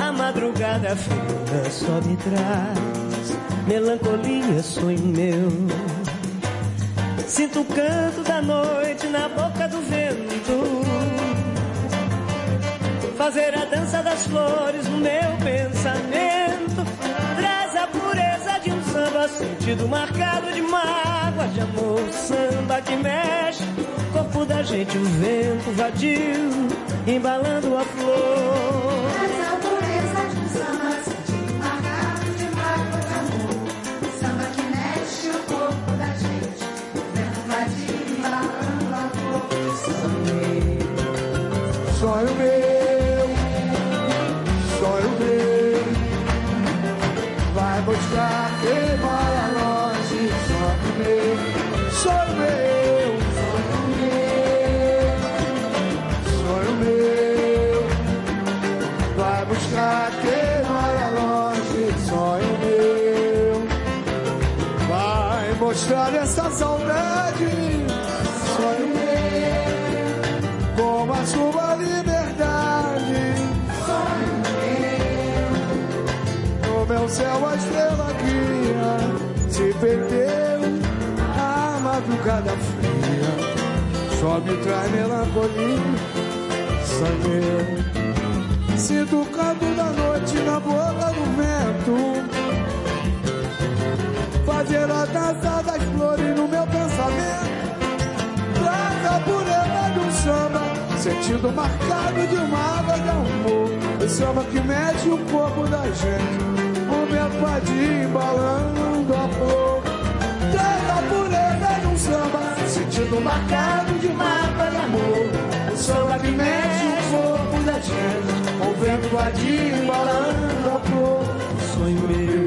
A madrugada fria só me traz melancolia, sonho meu. Sinto o canto da noite na boca do vento. Fazer a dança das flores no meu pensamento. Traz a pureza de um samba sentido marcado de mágoa de amor. Samba que mexe, corpo da gente, o vento vadio, embalando a flor. someday. Someday. Céu a estrela guia se perdeu a madrugada fria. Só me traz melancolia, sangue. Sinto o canto da noite na boca do vento. Fazer a dança das flores no meu pensamento. Traz a pureza de um samba, sentido marcado de uma água de amor. O samba que mexe o corpo da gente. O meu padinho embalando a flor. Traz a pureza de um samba, sentido marcado de água de amor. O samba que mexe o corpo da gente. O invadir, embalando a flor. Sonho meu,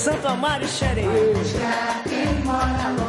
Santo Amaro e Xerém. Quem mora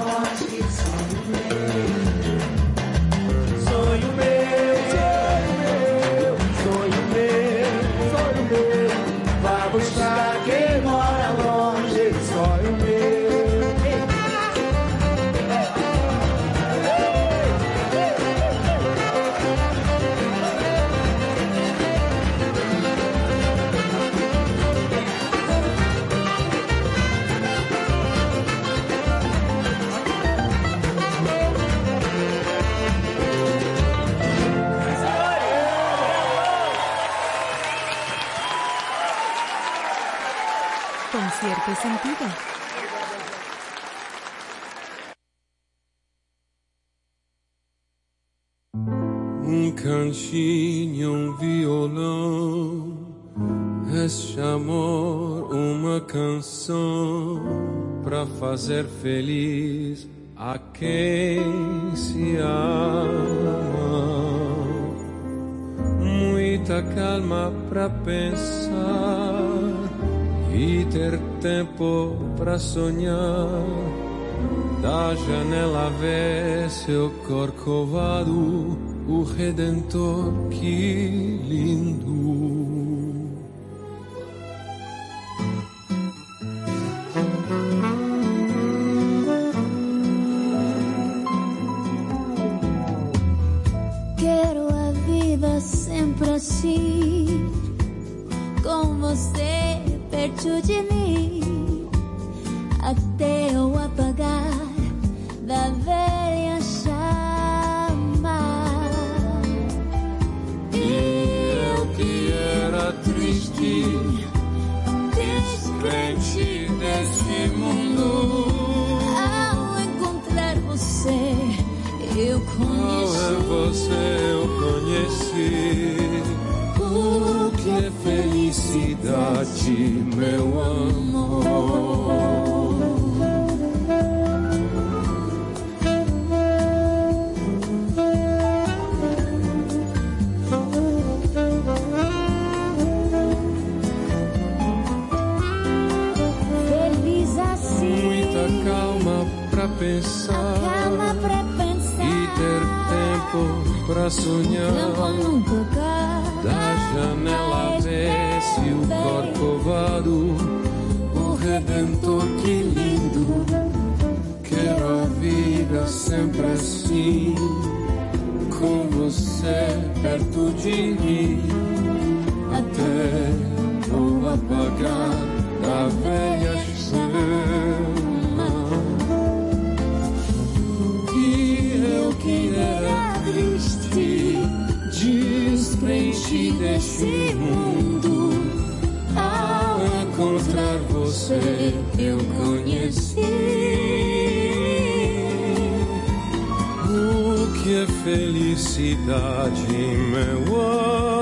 Cierto sentido. Um cantinho, um violão, este amor, uma canção para fazer feliz a quem se ama. Muita calma para pensar e ter tempo para sonhar. Da janela vê seu corcovado, o Redentor, que lindo. Perto de mim, até eu apagar da velha chama. E eu que era triste, descrente desse mundo. Ao encontrar você, eu é conheci. você eu conheci? Felicidade, meu amor? Feliz assim, Muita calma pra pensar calma pra pensar. e ter tempo pra Não sonhar. vou nunca. Da janela o corcovado, o Redentor, que lindo. Quero a vida sempre assim, com você perto de mim, até vou apagar a velha chama. E eu que era triste, descrente deste mundo. Você, eu conheci o que é felicidade, meu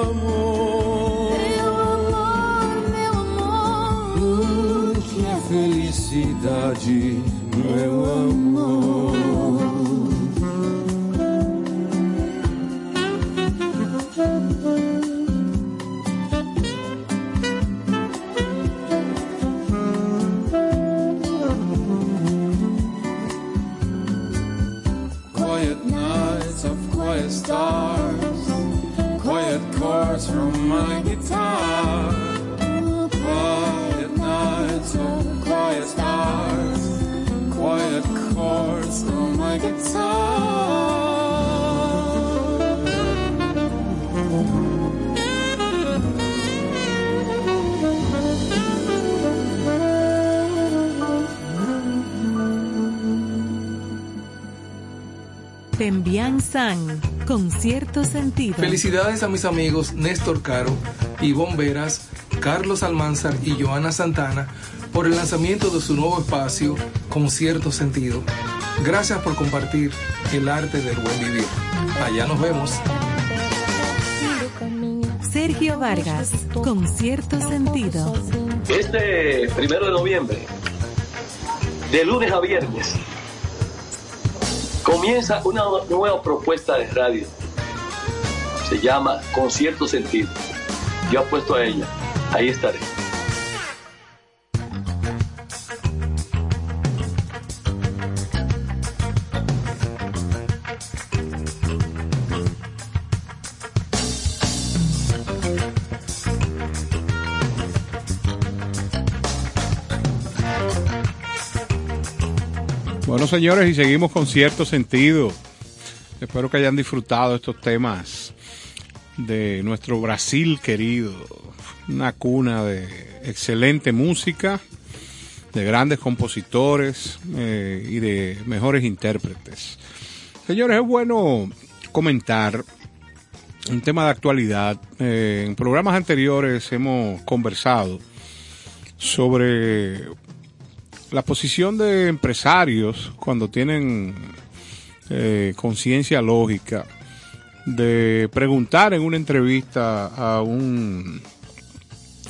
amor. Meu amor, meu amor. O que é felicidade, meu amor. Tembian San, con cierto sentido. Felicidades a mis amigos Néstor Caro y Bomberas Carlos Almanzar y Joana Santana por el lanzamiento de su nuevo espacio con cierto sentido. Gracias por compartir el arte del buen vivir. Allá nos vemos. Sergio Vargas, con cierto sentido. Este primero de noviembre, de lunes a viernes, comienza una nueva propuesta de radio. Se llama Con cierto sentido. Yo apuesto a ella. Ahí estaré. Señores, y seguimos con cierto sentido. Espero que hayan disfrutado estos temas de nuestro Brasil querido. Una cuna de excelente música, de grandes compositores eh, y de mejores intérpretes. Señores, es bueno comentar un tema de actualidad. Eh, en programas anteriores hemos conversado sobre la posición de empresarios cuando tienen eh, conciencia lógica de preguntar en una entrevista a un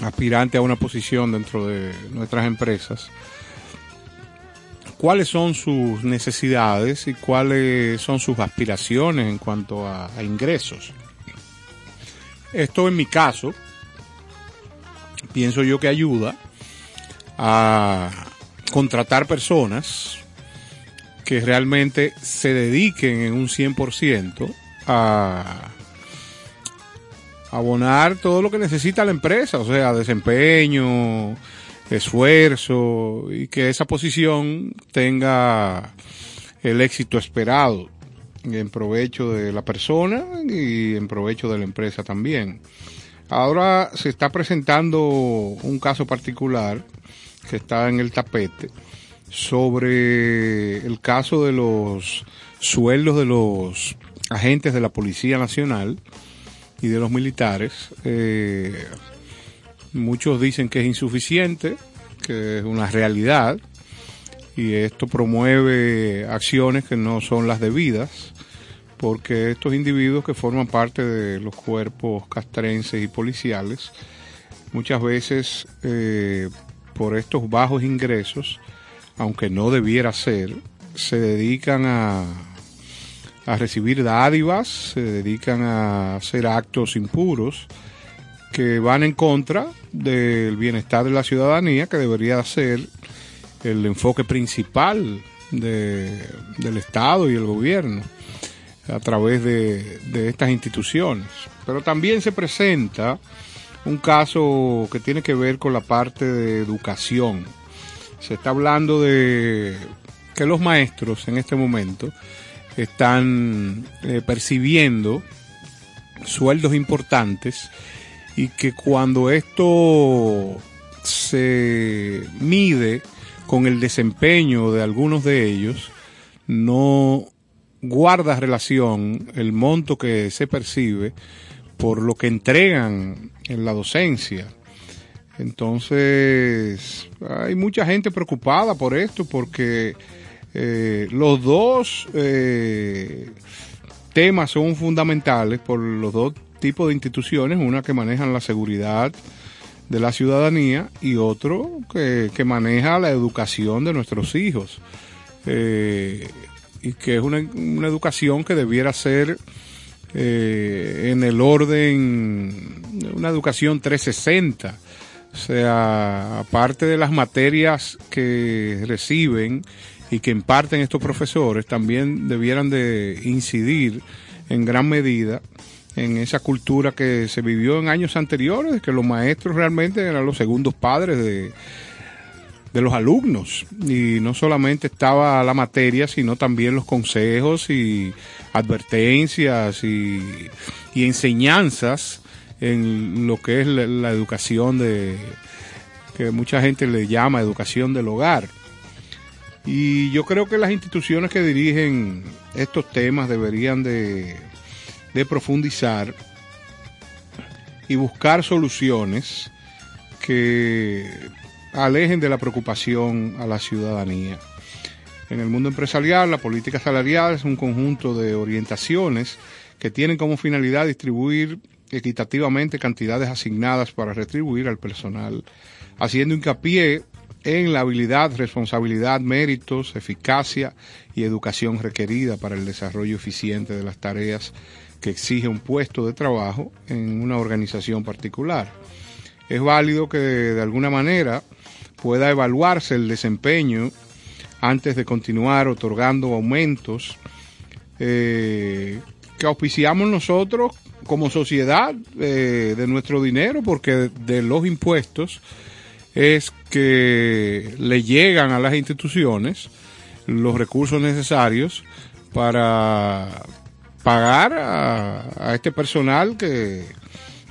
aspirante a una posición dentro de nuestras empresas cuáles son sus necesidades y cuáles son sus aspiraciones en cuanto a, a ingresos. Esto en mi caso, pienso yo que ayuda a contratar personas que realmente se dediquen en un 100% a abonar todo lo que necesita la empresa, o sea, desempeño, esfuerzo y que esa posición tenga el éxito esperado en provecho de la persona y en provecho de la empresa también. Ahora se está presentando un caso particular que está en el tapete sobre el caso de los sueldos de los agentes de la Policía Nacional y de los militares. Eh, muchos dicen que es insuficiente, que es una realidad, y esto promueve acciones que no son las debidas, porque estos individuos que forman parte de los cuerpos castrenses y policiales, muchas veces eh, por estos bajos ingresos, aunque no debiera ser, se dedican a, a recibir dádivas, se dedican a hacer actos impuros que van en contra del bienestar de la ciudadanía, que debería ser el enfoque principal de, del Estado y el gobierno a través de estas instituciones. Pero también se presenta un caso que tiene que ver con la parte de educación. Se está hablando de que los maestros en este momento están eh, percibiendo sueldos importantes y que cuando esto se mide con el desempeño de algunos de ellos, no guarda relación el monto que se percibe por lo que entregan en la docencia. Entonces, hay mucha gente preocupada por esto porque eh, los dos eh, temas son fundamentales por los dos tipos de instituciones, una que manejan la seguridad de la ciudadanía y otro que, que maneja la educación de nuestros hijos. Eh, y que es una, una, educación que debiera ser eh, en el orden, una educación 360. O sea, aparte de las materias que reciben y que imparten estos profesores, también debieran de incidir en gran medida en esa cultura que se vivió en años anteriores, que los maestros realmente eran los segundos padres de, de los alumnos. Y no solamente estaba la materia sino también los consejos y advertencias y, y enseñanzas en lo que es la, educación de que mucha gente le llama educación del hogar. Y yo creo que las instituciones que dirigen estos temas deberían de de profundizar y buscar soluciones que alejen de la preocupación a la ciudadanía. En el mundo empresarial, la política salarial es un conjunto de orientaciones que tienen como finalidad distribuir equitativamente cantidades asignadas para retribuir al personal, haciendo hincapié en la habilidad, responsabilidad, méritos, eficacia y educación requerida para el desarrollo eficiente de las tareas que exige un puesto de trabajo en una organización particular. Es válido que de alguna manera pueda evaluarse el desempeño antes de continuar otorgando aumentos eh, que auspiciamos nosotros como sociedad eh, de nuestro dinero, porque de los impuestos es que le llegan a las instituciones los recursos necesarios para pagar a, a este personal que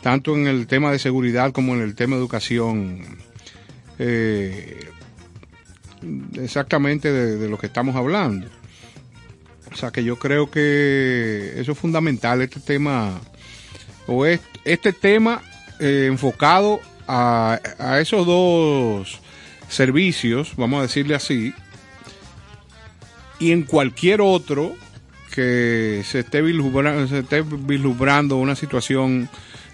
tanto en el tema de seguridad como en el tema de educación eh, exactamente de, lo que estamos hablando. O sea que yo creo que eso es fundamental, este tema, o es, este tema eh, enfocado a, a esos dos servicios, vamos a decirle así, y en cualquier otro que se esté vislumbrando, se esté vislumbrando una situación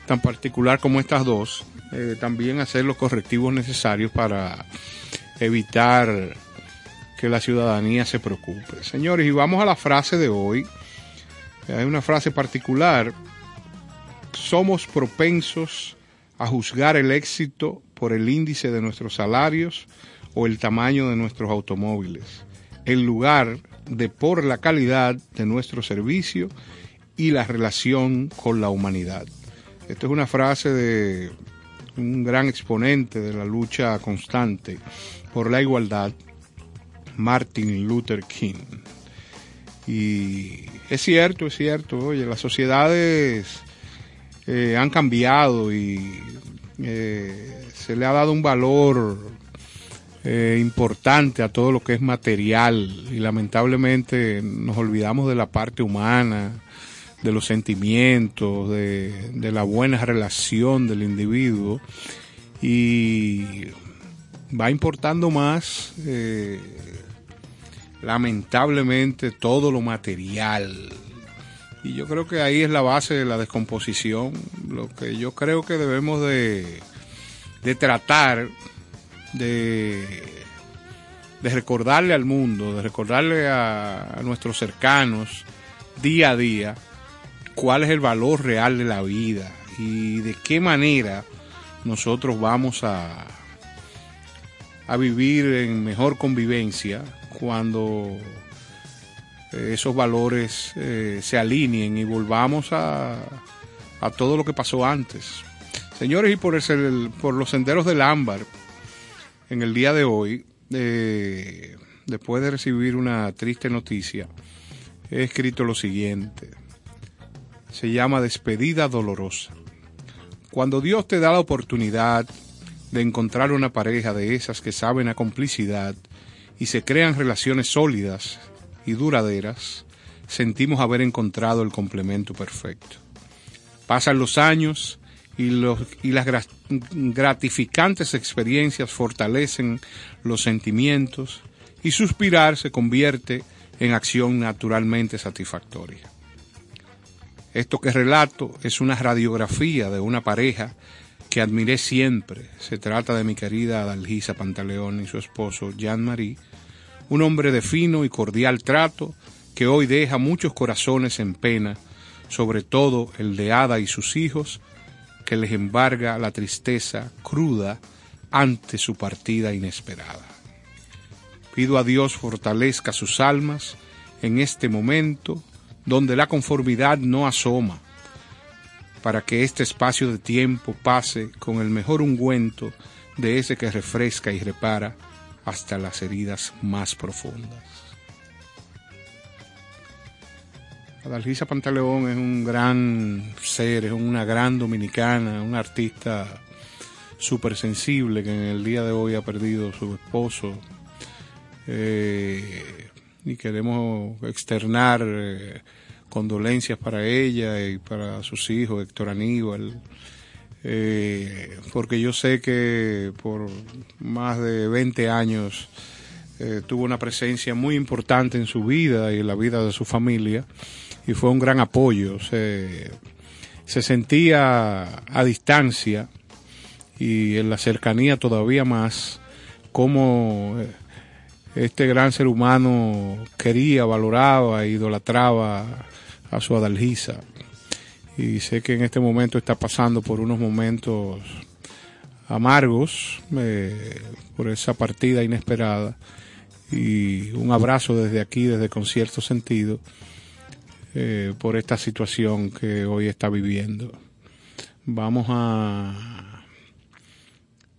tan particular como estas dos, eh, también hacer los correctivos necesarios para evitar que la ciudadanía se preocupe. Señores, y vamos a la frase de hoy. Hay una frase particular. Somos propensos a juzgar el éxito por el índice de nuestros salarios o el tamaño de nuestros automóviles, en lugar de por la calidad de nuestro servicio y la relación con la humanidad. Esta es una frase de un gran exponente de la lucha constante por la igualdad, Martin Luther King. Y es cierto, es cierto, oye, las sociedades eh, han cambiado y eh, se le ha dado un valor eh, importante a todo lo que es material y lamentablemente nos olvidamos de la parte humana, de los sentimientos, de, de la buena relación del individuo y va importando más eh, lamentablemente todo lo material. Y yo creo que ahí es la base de la descomposición. Lo que yo creo que debemos de, de tratar de, de recordarle al mundo de recordarle a, a nuestros cercanos día a día cuál es el valor real de la vida y de qué manera nosotros vamos a, a vivir en mejor convivencia cuando esos valores eh, se alineen y volvamos a, a, todo lo que pasó antes. Señores, y por, el, por los senderos del ámbar, en el día de hoy, eh, después de recibir una triste noticia, he escrito lo siguiente. Se llama despedida dolorosa. Cuando Dios te da la oportunidad de encontrar una pareja de esas que saben a complicidad y se crean relaciones sólidas y duraderas, sentimos haber encontrado el complemento perfecto. Pasan los años y, y las gratificantes experiencias fortalecen los sentimientos y suspirar se convierte en acción naturalmente satisfactoria. Esto que relato es una radiografía de una pareja que admiré siempre. Se trata de mi querida Adalgisa Pantaleón y su esposo Jean-Marie, un hombre de fino y cordial trato que hoy deja muchos corazones en pena, sobre todo el de Ada y sus hijos, que les embarga la tristeza cruda ante su partida inesperada. Pido a Dios fortalezca sus almas en este momento donde la conformidad no asoma, para que este espacio de tiempo pase con el mejor ungüento de ese que refresca y repara hasta las heridas más profundas. Adalgisa Pantaleón es un gran ser, es una gran dominicana, una artista súper sensible que en el día de hoy ha perdido su esposo. Eh, y queremos externar eh, condolencias para ella y para sus hijos, Héctor Aníbal, eh, porque yo sé que por más de 20 años eh, tuvo una presencia muy importante en su vida y en la vida de su familia y fue un gran apoyo. Se, se sentía a distancia y en la cercanía todavía más como este gran ser humano quería, valoraba, idolatraba a su adalgisa. Y sé que en este momento está pasando por unos momentos amargos eh, por esa partida inesperada. Y un abrazo desde aquí, desde Concierto Sentido, eh, por esta situación que hoy está viviendo. Vamos a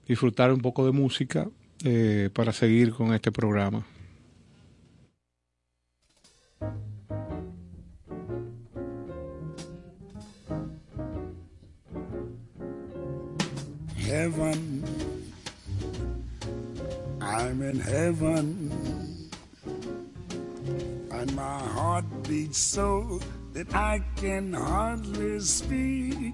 disfrutar un poco de música eh, para seguir con este programa. Heaven, I'm in heaven, and my heart beats so that I can hardly speak.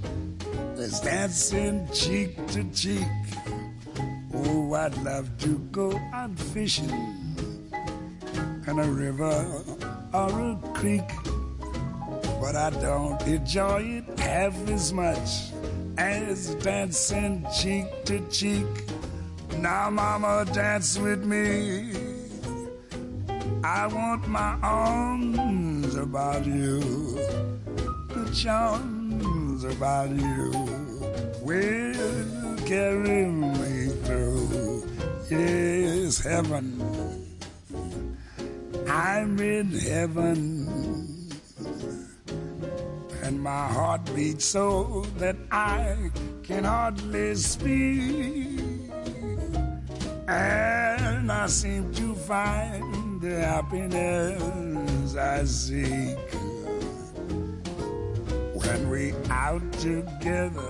as dancing cheek to cheek. Oh, I'd love to go out fishing in a river or a creek, but I don't enjoy it half as much as dancing cheek to cheek. Now, mama, dance with me. I want my arms about you, the charms about you will carry me through. Yes, heaven. I'm in heaven and my heart beats so that I can hardly speak. And I seem to find the happiness I seek when we're out together,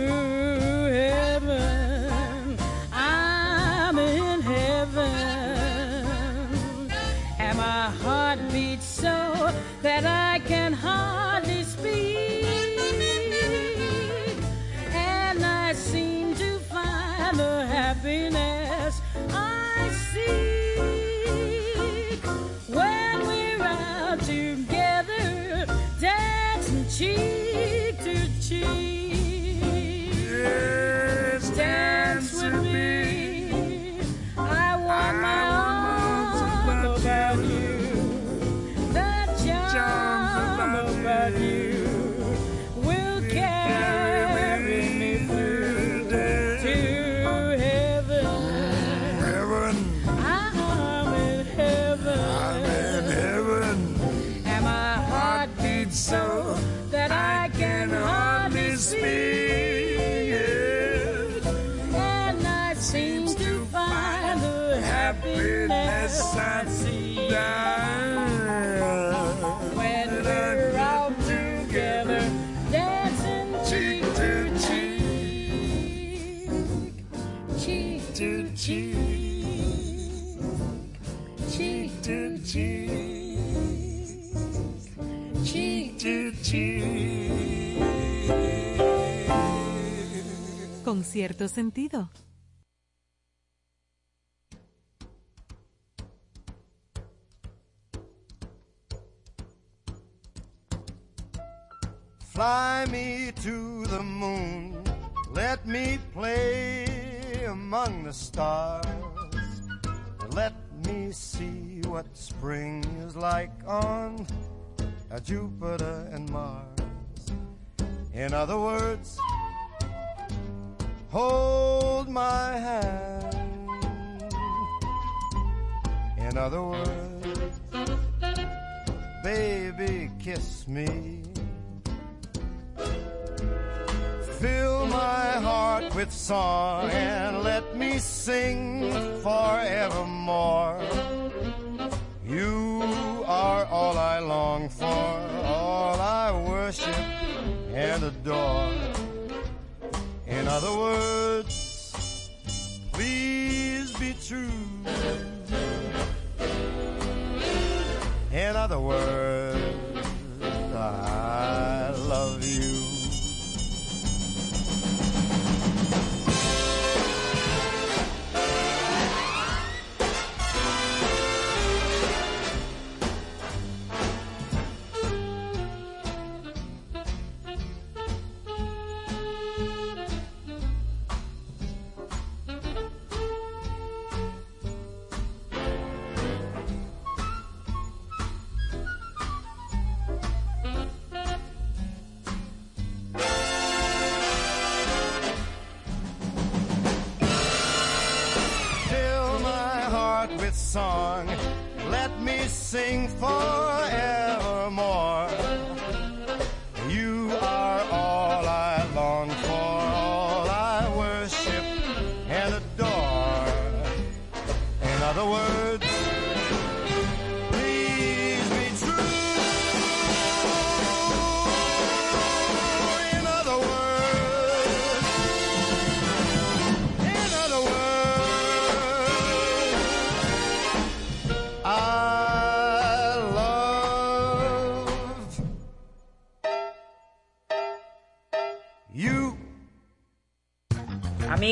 that I can hardly speak, and I seem to find the happiness cierto sentido.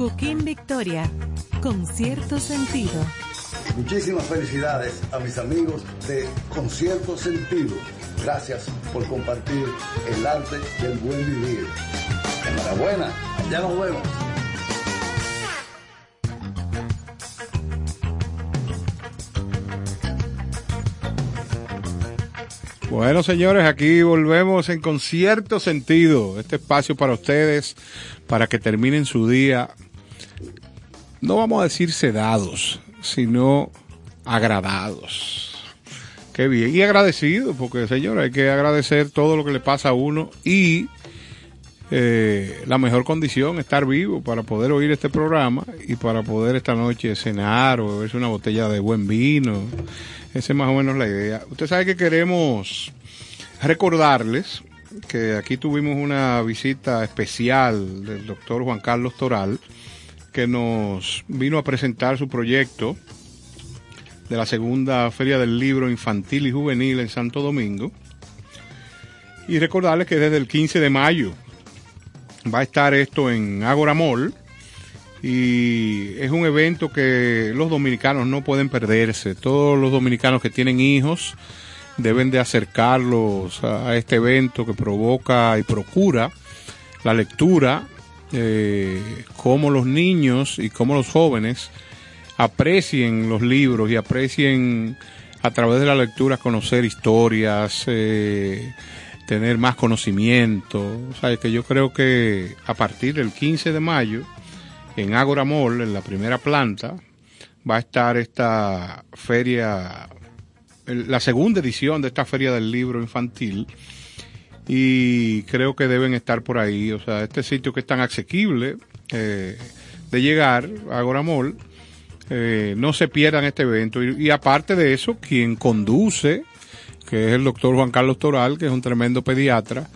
Coquín Victoria, con cierto sentido. Muchísimas felicidades a mis amigos de Concierto Sentido. Gracias por compartir el arte del buen vivir. Enhorabuena, ya nos vemos. Bueno, señores, aquí volvemos en concierto sentido. Este espacio para ustedes, para que terminen su día no vamos a decir sedados, sino agradados. Qué bien. Y agradecidos, porque, señores, hay que agradecer todo lo que le pasa a uno y eh, la mejor condición, estar vivo para poder oír este programa y para poder esta noche cenar o beberse una botella de buen vino. Esa es más o menos la idea. Usted sabe que queremos recordarles que aquí tuvimos una visita especial del doctor Juan Carlos Toral, que nos vino a presentar su proyecto de la segunda Feria del Libro Infantil y Juvenil en Santo Domingo. Y recordarles que desde el 15 de mayo va a estar esto en Agora Mall y es un evento que los dominicanos no pueden perderse. Todos los dominicanos que tienen hijos deben de acercarlos a este evento que provoca y procura la lectura, eh, cómo los niños y cómo los jóvenes aprecien los libros y aprecien a través de la lectura conocer historias, eh, tener más conocimiento. O sea, que yo creo que a partir del 15 de mayo, en Agora Mall, en la primera planta, va a estar esta feria, la segunda edición de esta feria del libro infantil. Y creo que deben estar por ahí. O sea, este sitio que es tan asequible eh, de llegar, Agora Mall, eh, no se pierdan este evento. Y, y aparte de eso, quien conduce, que es el doctor Juan Carlos Toral, que es un tremendo pediatra,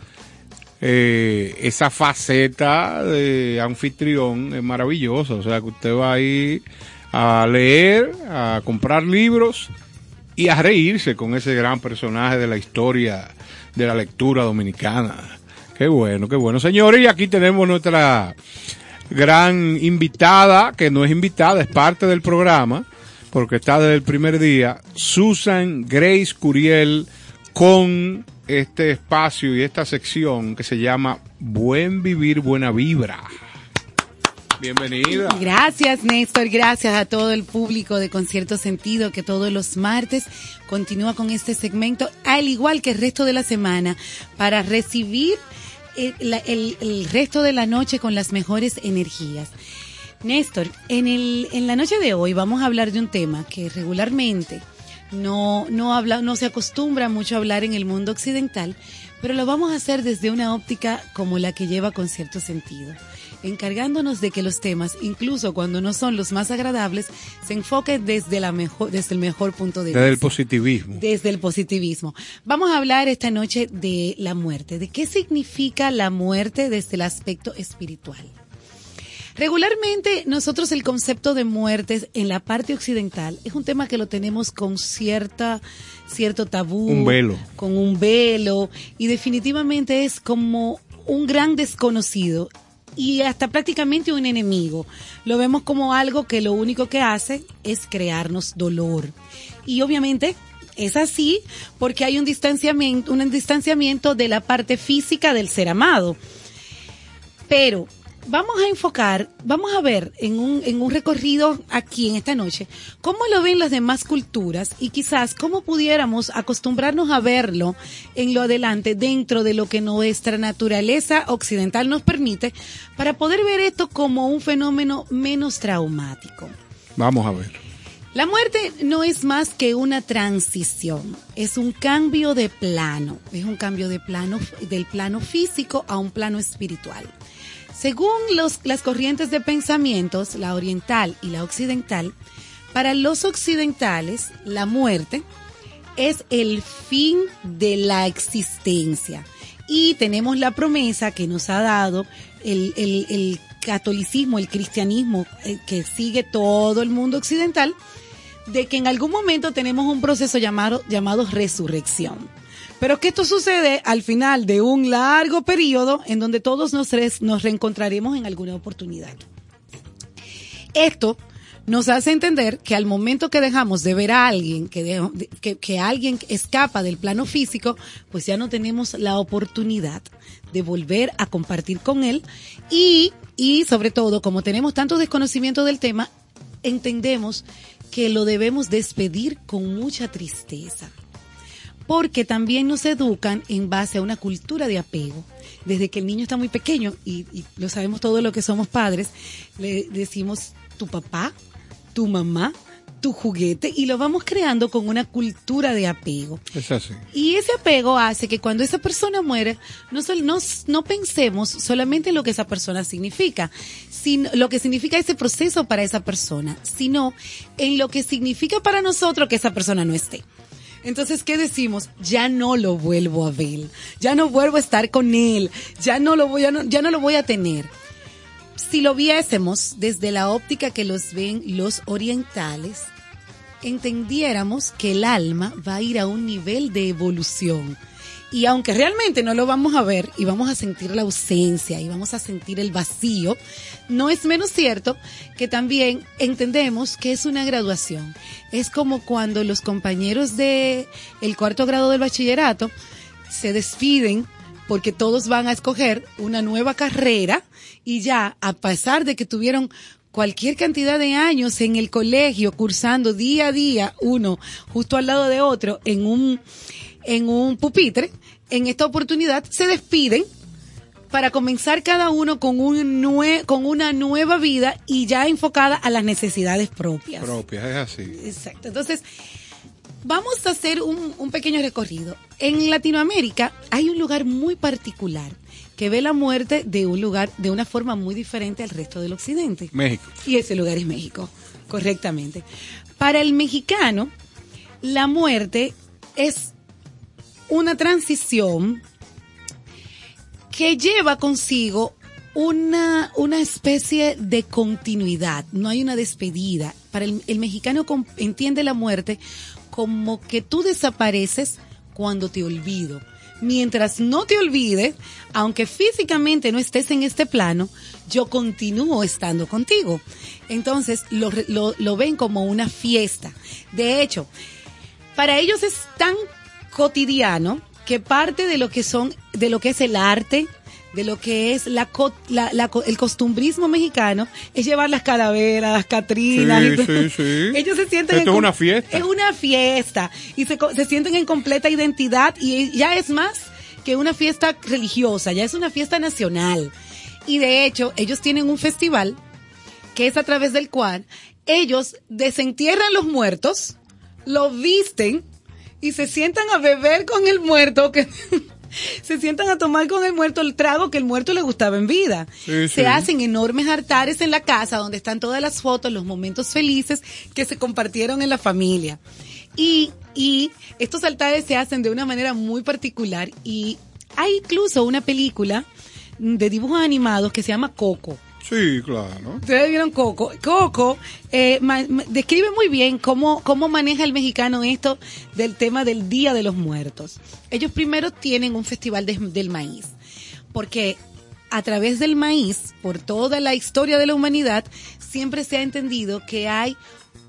eh, esa faceta de anfitrión es maravillosa. O sea, que usted va ahí a leer, a comprar libros y a reírse con ese gran personaje de la historia de la lectura dominicana. Qué bueno, qué bueno. Señores, y aquí tenemos nuestra gran invitada, que no es invitada, es parte del programa, porque está desde el primer día, Susan Grace Curiel, con este espacio y esta sección que se llama Buen Vivir, Buena Vibra. Bienvenida. Gracias, Néstor. Gracias a todo el público de Concierto Sentido que todos los martes continúa con este segmento, al igual que el resto de la semana, para recibir el, la- el- resto de la noche con las mejores energías. Néstor, en, el, en la noche de hoy vamos a hablar de un tema que regularmente no, no, habla, no se acostumbra mucho a hablar en el mundo occidental, pero lo vamos a hacer desde una óptica como la que lleva con cierto sentido, encargándonos de que los temas, incluso cuando no son los más agradables, se enfoquen desde, la mejor, desde el mejor punto de Desde el vista. positivismo. Desde el positivismo. Vamos a hablar esta noche de la muerte, de qué significa la muerte desde el aspecto espiritual. Regularmente nosotros el concepto de muertes en la parte occidental es un tema que lo tenemos con cierta cierto tabú, Un velo. con un velo y definitivamente es como un gran desconocido y hasta prácticamente un enemigo. Lo vemos como algo que lo único que hace es crearnos dolor. Y obviamente es así porque hay un distanciamiento, un distanciamiento de la parte física del ser amado. Pero vamos a enfocar, vamos a ver en un, en un recorrido aquí en esta noche, cómo lo ven las demás culturas y quizás cómo pudiéramos acostumbrarnos a verlo en lo adelante dentro de lo que nuestra naturaleza occidental nos permite para poder ver esto como un fenómeno menos traumático. Vamos a ver. La muerte no es más que una transición, es un cambio de plano, es un cambio de plano del plano físico a un plano espiritual. Según las corrientes de pensamientos, la oriental y la occidental, para los occidentales la muerte es el fin de la existencia. Y tenemos la promesa que nos ha dado el, catolicismo, el cristianismo eh, que sigue todo el mundo occidental, de que en algún momento tenemos un proceso llamado resurrección. Pero que esto sucede al final de un largo periodo en donde todos nos, nos reencontraremos en alguna oportunidad. Esto nos hace entender que al momento que dejamos de ver a alguien, que, de- que, que alguien escapa del plano físico, pues ya no tenemos la oportunidad de volver a compartir con él y, y sobre todo, como tenemos tanto desconocimiento del tema, entendemos que lo debemos despedir con mucha tristeza. Porque también nos educan en base a una cultura de apego. Desde que el niño está muy pequeño, y, y lo sabemos todos los que somos padres, le decimos tu papá, tu mamá, tu juguete, y lo vamos creando con una cultura de apego. Es así. Y ese apego hace que cuando esa persona muere, no, no, no pensemos solamente en lo que esa persona significa, sino lo que significa ese proceso para esa persona, sino en lo que significa para nosotros que esa persona no esté. Entonces, ¿qué decimos? Ya no lo vuelvo a ver, ya no vuelvo a estar con él, ya no lo voy a, tener. Si lo viésemos desde la óptica que los ven los orientales, entendiéramos que el alma va a ir a un nivel de evolución. Y aunque realmente no lo vamos a ver y vamos a sentir la ausencia y vamos a sentir el vacío, no es menos cierto que también entendemos que es una graduación. Es como cuando los compañeros de el cuarto grado del bachillerato se despiden porque todos van a escoger una nueva carrera y ya, a pesar de que tuvieron cualquier cantidad de años en el colegio cursando día a día uno justo al lado de otro en un en un pupitre, en esta oportunidad se despiden para comenzar cada uno con un nue- con una nueva vida y ya enfocada a las necesidades propias. Propia, es así. Exacto. Entonces, vamos a hacer un, un pequeño recorrido. En Latinoamérica hay un lugar muy particular que ve la muerte de un lugar de una forma muy diferente al resto del occidente. México. Y ese lugar es México, correctamente. Para el mexicano, la muerte es una transición que lleva consigo una, una especie de continuidad, no hay una despedida. Para el, mexicano entiende la muerte como que tú desapareces cuando te olvido. Mientras no te olvides, aunque físicamente no estés en este plano, yo continúo estando contigo. Entonces lo, lo, lo ven como una fiesta. De hecho, para ellos es tan cotidiano que parte de lo que son, de lo que es el arte, de lo que es la, la- la el costumbrismo mexicano, es llevar las calaveras, las catrinas. Sí, y sí, sí. Ellos se sienten Esto en es una fiesta. Es una fiesta. Y se, se sienten en completa identidad y ya es más que una fiesta religiosa, ya es una fiesta nacional. Y de hecho, ellos tienen un festival que es a través del cual ellos desentierran los muertos, lo visten y se sientan a beber con el muerto, que se sientan a tomar con el muerto el trago que el muerto le gustaba en vida. Sí, se sí. hacen enormes altares en la casa donde están todas las fotos, los momentos felices que se compartieron en la familia. Y, y estos altares se hacen de una manera muy particular y hay incluso una película de dibujos animados que se llama Coco. Sí, claro. Ustedes vieron Coco. Coco eh, describe muy bien cómo, cómo maneja el mexicano esto del tema del Día de los Muertos. Ellos primero tienen un festival de- del maíz, porque a través del maíz, por toda la historia de la humanidad, siempre se ha entendido que hay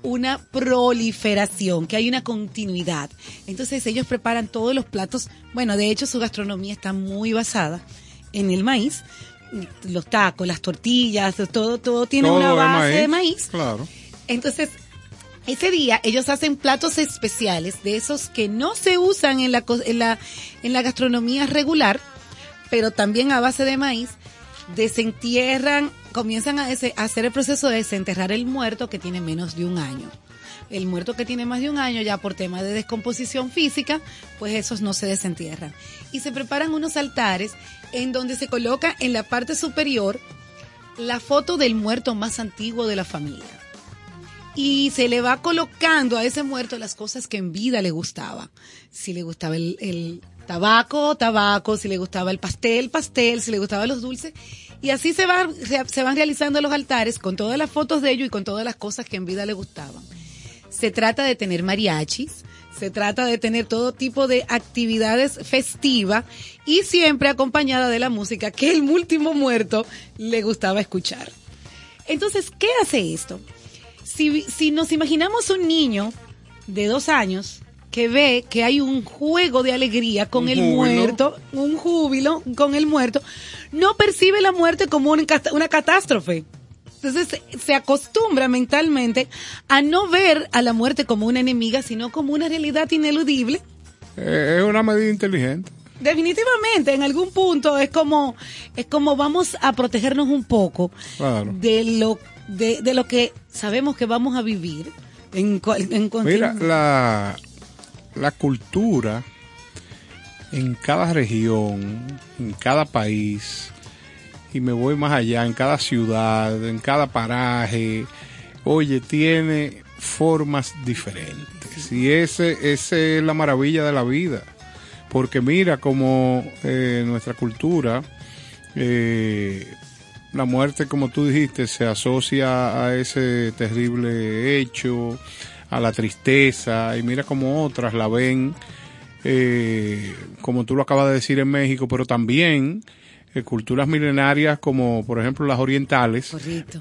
una proliferación, que hay una continuidad. Entonces ellos preparan todos los platos. Bueno, de hecho su gastronomía está muy basada en el maíz. Los tacos, las tortillas, todo, todo tiene Todo una base de maíz. Claro. Entonces, ese día ellos hacen platos especiales de esos que no se usan en la, en la, en la gastronomía regular, pero también a base de maíz. Desentierran, comienzan a, a hacer el proceso de desenterrar el muerto que tiene menos de un año. El muerto que tiene más de un año, ya por tema de descomposición física, pues esos no se desentierran. Y se preparan unos altares en donde se coloca en la parte superior la foto del muerto más antiguo de la familia y se le va colocando a ese muerto las cosas que en vida le gustaba. Si le gustaba el, tabaco, tabaco, si le gustaba el pastel, pastel, si le gustaban los dulces. Y así se se, se van realizando los altares con todas las fotos de ellos y con todas las cosas que en vida le gustaban. Se trata de tener mariachis, se trata de tener todo tipo de actividades festivas y siempre acompañada de la música que el último muerto le gustaba escuchar. Entonces, ¿qué hace esto? si, si nos imaginamos un niño de dos años que ve que hay un juego de alegría con el júbilo. muerto, un júbilo con el muerto, no percibe la muerte como una catástrofe. Entonces se- acostumbra mentalmente a no ver a la muerte como una enemiga, sino como una realidad ineludible Eh, es una medida inteligente. Definitivamente, en algún punto es como, es como vamos a protegernos un poco Claro. de lo, de, de lo que sabemos que vamos a vivir en, cual- en cualquier Mira, la, la cultura en cada región, en cada país, y me voy más allá, en cada ciudad, en cada paraje, oye, tiene formas diferentes. Y ese, ese es la maravilla de la vida. Porque mira como eh, nuestra cultura, eh, la muerte, como tú dijiste, se asocia a ese terrible hecho, a la tristeza, y mira como otras la ven, eh, como tú lo acabas de decir en México, pero también eh, culturas milenarias como por ejemplo las orientales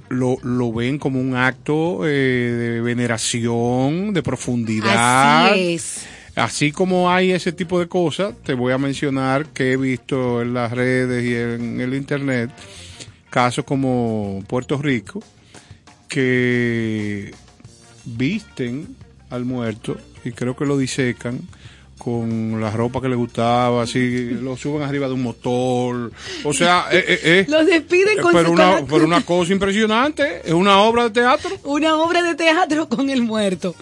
lo, lo ven como un acto eh, de veneración, de profundidad. Así es. Así como hay ese tipo de cosas, te voy a mencionar que he visto en las redes y en el internet casos como Puerto Rico que visten al muerto y creo que lo disecan con la ropa que le gustaba, así lo suben arriba de un motor, o sea, eh, eh, eh, Los despiden con pero su una, pero una cosa impresionante, es una obra de teatro. una obra de teatro con el muerto.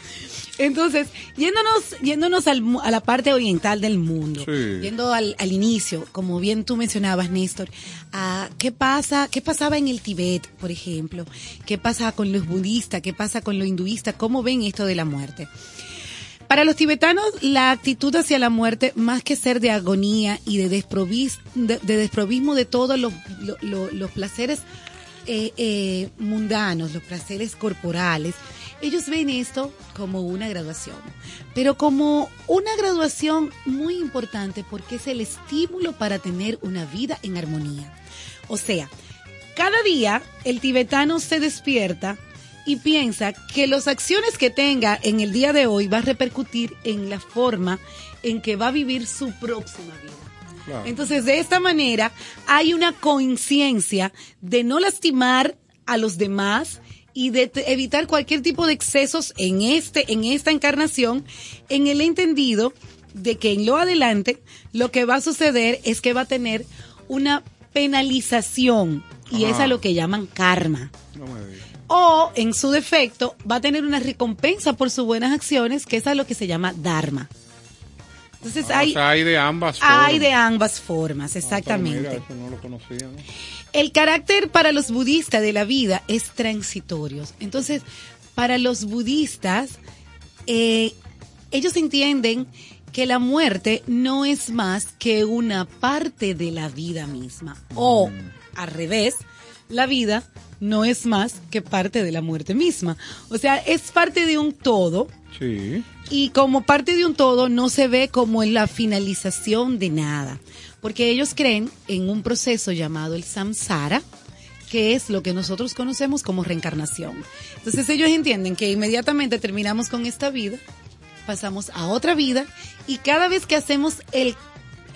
Entonces, yéndonos, yéndonos al a la parte oriental del mundo, Sí. yendo al, al inicio, como bien tú mencionabas, Néstor, a qué pasa, qué pasaba en el Tibet, por ejemplo, qué pasa con los budistas, qué pasa con los hinduistas, cómo ven esto de la muerte. Para los tibetanos, la actitud hacia la muerte, más que ser de agonía y de, desprovis, de, de desprovismo de todos los, lo- lo- los placeres eh, eh, mundanos, los placeres corporales, ellos ven esto como una graduación, pero como una graduación muy importante porque es el estímulo para tener una vida en armonía. O sea, cada día el tibetano se despierta y piensa que las acciones que tenga en el día de hoy va a repercutir en la forma en que va a vivir su próxima vida. Entonces, de esta manera, hay una conciencia de no lastimar a los demás y de evitar cualquier tipo de excesos en este, en esta encarnación, en el entendido de que en lo adelante lo que va a suceder es que va a tener una penalización y es Ajá. a lo que llaman karma. No me digas. O, en su defecto, va a tener una recompensa por sus buenas acciones, que es a lo que se llama dharma. Entonces Ah, hay, o sea, hay de ambas hay formas. de ambas formas, Pero exactamente. mira, eso no lo conocía, ¿no? El carácter para los budistas de la vida es transitorio. Entonces, para los budistas, eh, ellos entienden que la muerte no es más que una parte de la vida misma. O, al revés, la vida no es más que parte de la muerte misma. O sea, es parte de un todo Sí. y como parte de un todo no se ve como en la finalización de nada, porque ellos creen en un proceso llamado el samsara, que es lo que nosotros conocemos como reencarnación. Entonces ellos entienden que inmediatamente terminamos con esta vida, pasamos a otra vida y cada vez que hacemos el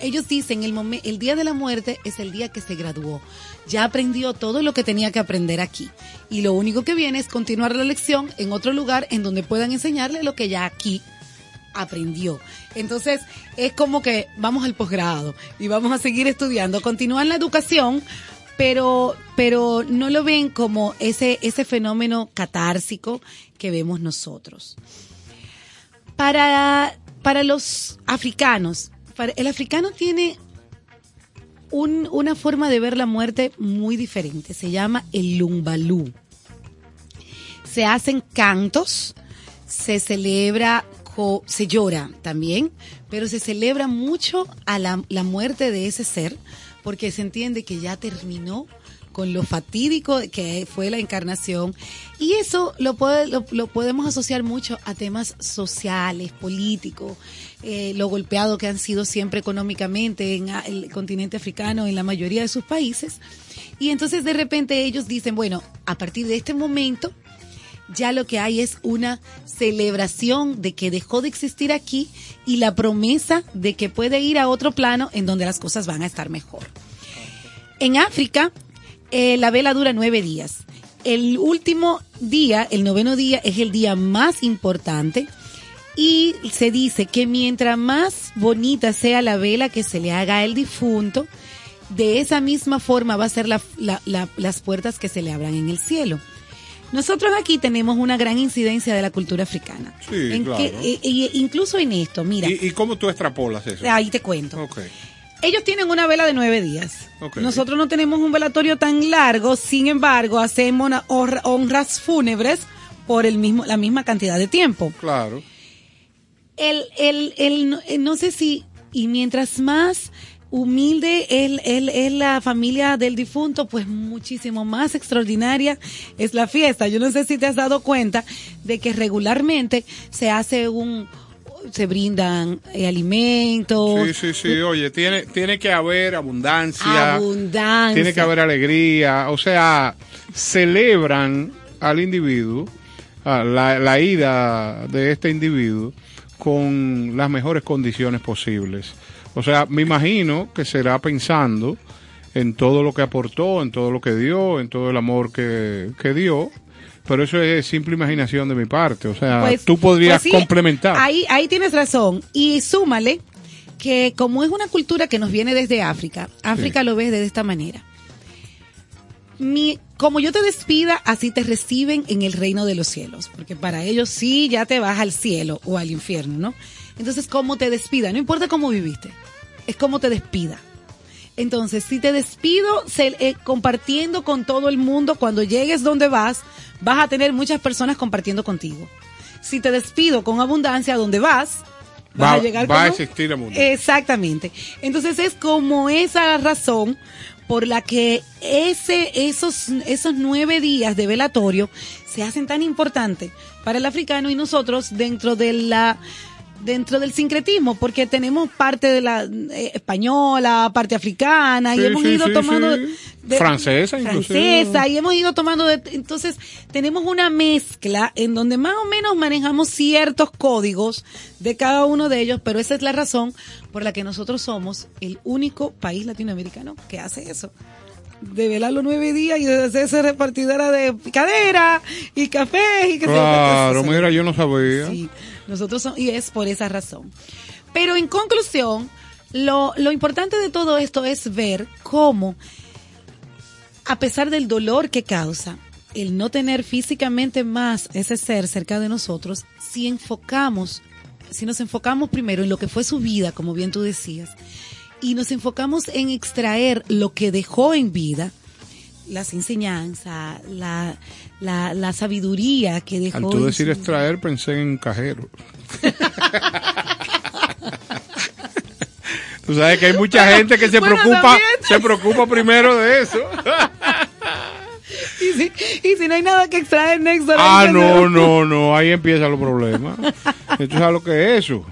ellos dicen el el día de la muerte es el día que se graduó. Ya aprendió todo lo que tenía que aprender aquí. Y lo único que viene es continuar la lección en otro lugar en donde puedan enseñarle lo que ya aquí aprendió. Entonces, es como que vamos al posgrado y vamos a seguir estudiando, continúan la educación, pero, pero no lo ven como ese, ese fenómeno catársico que vemos nosotros. Para, para los africanos, el africano tiene un- una forma de ver la muerte muy diferente. Se llama el lumbalú. Se hacen cantos, se celebra, se llora también, pero se celebra mucho a la muerte de ese ser, porque se entiende que ya terminó con lo fatídico que fue la encarnación. Y eso lo, puede- lo, podemos asociar mucho a temas sociales, políticos, eh, lo golpeado que han sido siempre económicamente en el continente africano, en la mayoría de sus países. Y entonces de repente ellos dicen, bueno, a partir de este momento, ya lo que hay es una celebración de que dejó de existir aquí y la promesa de que puede ir a otro plano en donde las cosas van a estar mejor. En África, eh, la vela dura nueve días. El último día, el noveno día, es el día más importante Y se dice que mientras más bonita sea la vela que se le haga al difunto, de esa misma forma va a ser la- la- la- las puertas que se le abran en el cielo. Nosotros aquí tenemos una gran incidencia de la cultura africana. Sí, En claro. que, eh, incluso en esto, mira, ¿Y, y cómo tú extrapolas eso? ahí te cuento. Ok. Ellos tienen una vela de nueve días. Nosotros no tenemos un velatorio tan largo, sin embargo, hacemos honras fúnebres por el mismo, la misma cantidad de tiempo. Claro. El, el, el, no- eh, no sé si, y mientras más humilde es la familia del difunto, pues muchísimo más extraordinaria es la fiesta. Yo no sé si te has dado cuenta de que regularmente se hace un, se brindan eh, alimentos. Sí, sí, sí. Oye, tiene, tiene que haber abundancia. Abundancia. Tiene que haber alegría. O sea, celebran al individuo, a la, la ida de este individuo, con las mejores condiciones posibles. O sea, me imagino que será pensando en todo lo que aportó, en todo lo que dio, en todo el amor que, que dio. Pero eso es simple imaginación de mi parte. O sea, Pues- tú podrías pues sí, complementar. Ahí, ahí tienes razón. Y súmale que como es una cultura que nos viene desde África, África lo ves de esta manera. Mi, como yo te despida, así te reciben en el reino de los cielos, porque para ellos sí ya te vas al cielo o al infierno, ¿no? Entonces, ¿cómo te despida? No importa cómo viviste, es cómo te despida. Entonces, si te despido se- eh, compartiendo con todo el mundo, cuando llegues donde vas, vas a tener muchas personas compartiendo contigo. Si te despido con abundancia, donde vas, vas Va, a llegar va a existir abundancia. Exactamente. Entonces es como esa razón por la que ese, esos, esos nueve días de velatorio se hacen tan importantes para el africano y nosotros dentro de la dentro del sincretismo, porque tenemos parte de la eh, española, parte africana, y hemos sí, ido sí, tomando de- Francesa, inclusive. francesa, y hemos ido tomando de, entonces tenemos una mezcla en donde más o menos manejamos ciertos códigos de cada uno de ellos, pero esa es la razón por la que nosotros somos el único país latinoamericano que hace eso. De velar los nueve días y de hacerse repartidora de picadera y café y que se- Claro, eso- mira, yo no sabía. Sí, nosotros somos, y es por esa razón. Pero en conclusión, lo, lo importante de todo esto es ver cómo, a pesar del dolor que causa, el no tener físicamente más ese ser cerca de nosotros, si enfocamos, si nos enfocamos primero en lo que fue su vida, como bien tú decías, y nos enfocamos en extraer lo que dejó en vida, las enseñanzas, la, la, la sabiduría que dejó. Al tú decir su- extraer, pensé en cajero. Tú sabes que hay mucha gente que se Bueno, preocupa, también. se preocupa primero de eso. Y si, y si no hay nada que extraer. Ah, no, no, no, ahí empiezan los problemas. ¿Tú sabes lo que es eso?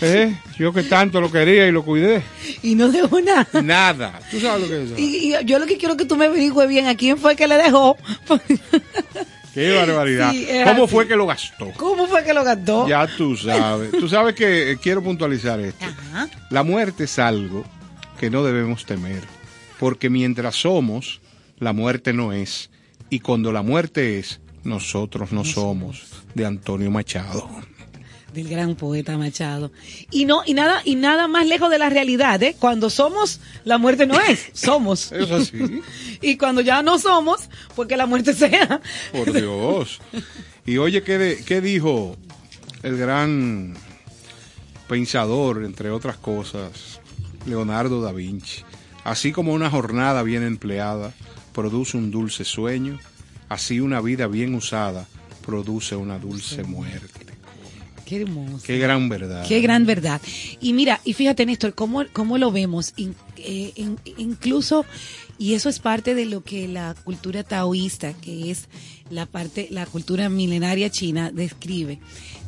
¿Eh? Yo que tanto lo quería y lo cuidé. Y no dejó nada. Nada. ¿Tú sabes lo que es eso? Y, y yo lo que quiero que tú me averigües bien a quién fue que le dejó. Qué barbaridad. Sí, ¿Cómo así. fue que lo gastó? ¿Cómo fue que lo gastó? Ya tú sabes. Tú sabes que eh, quiero puntualizar esto. La muerte es algo que no debemos temer, porque mientras somos, la muerte no es. Y cuando la muerte es, nosotros no somos. De Antonio Machado. Del gran poeta Machado. Y no, y nada, y nada más lejos de la realidad, ¿eh? Cuando somos, la muerte no es, somos. Es así. y cuando ya no somos, pues que la muerte sea. Por Dios. Y oye, ¿qué, de- qué dijo el gran pensador, entre otras cosas, Leonardo da Vinci? Así como una jornada bien empleada produce un dulce sueño, así una vida bien usada produce una dulce muerte. Qué hermoso. Qué gran verdad. Qué gran verdad. Y mira, y fíjate Néstor, cómo, cómo lo vemos, In- eh, in- incluso, y eso es parte de lo que la cultura taoísta, que es la parte, la cultura milenaria china, describe.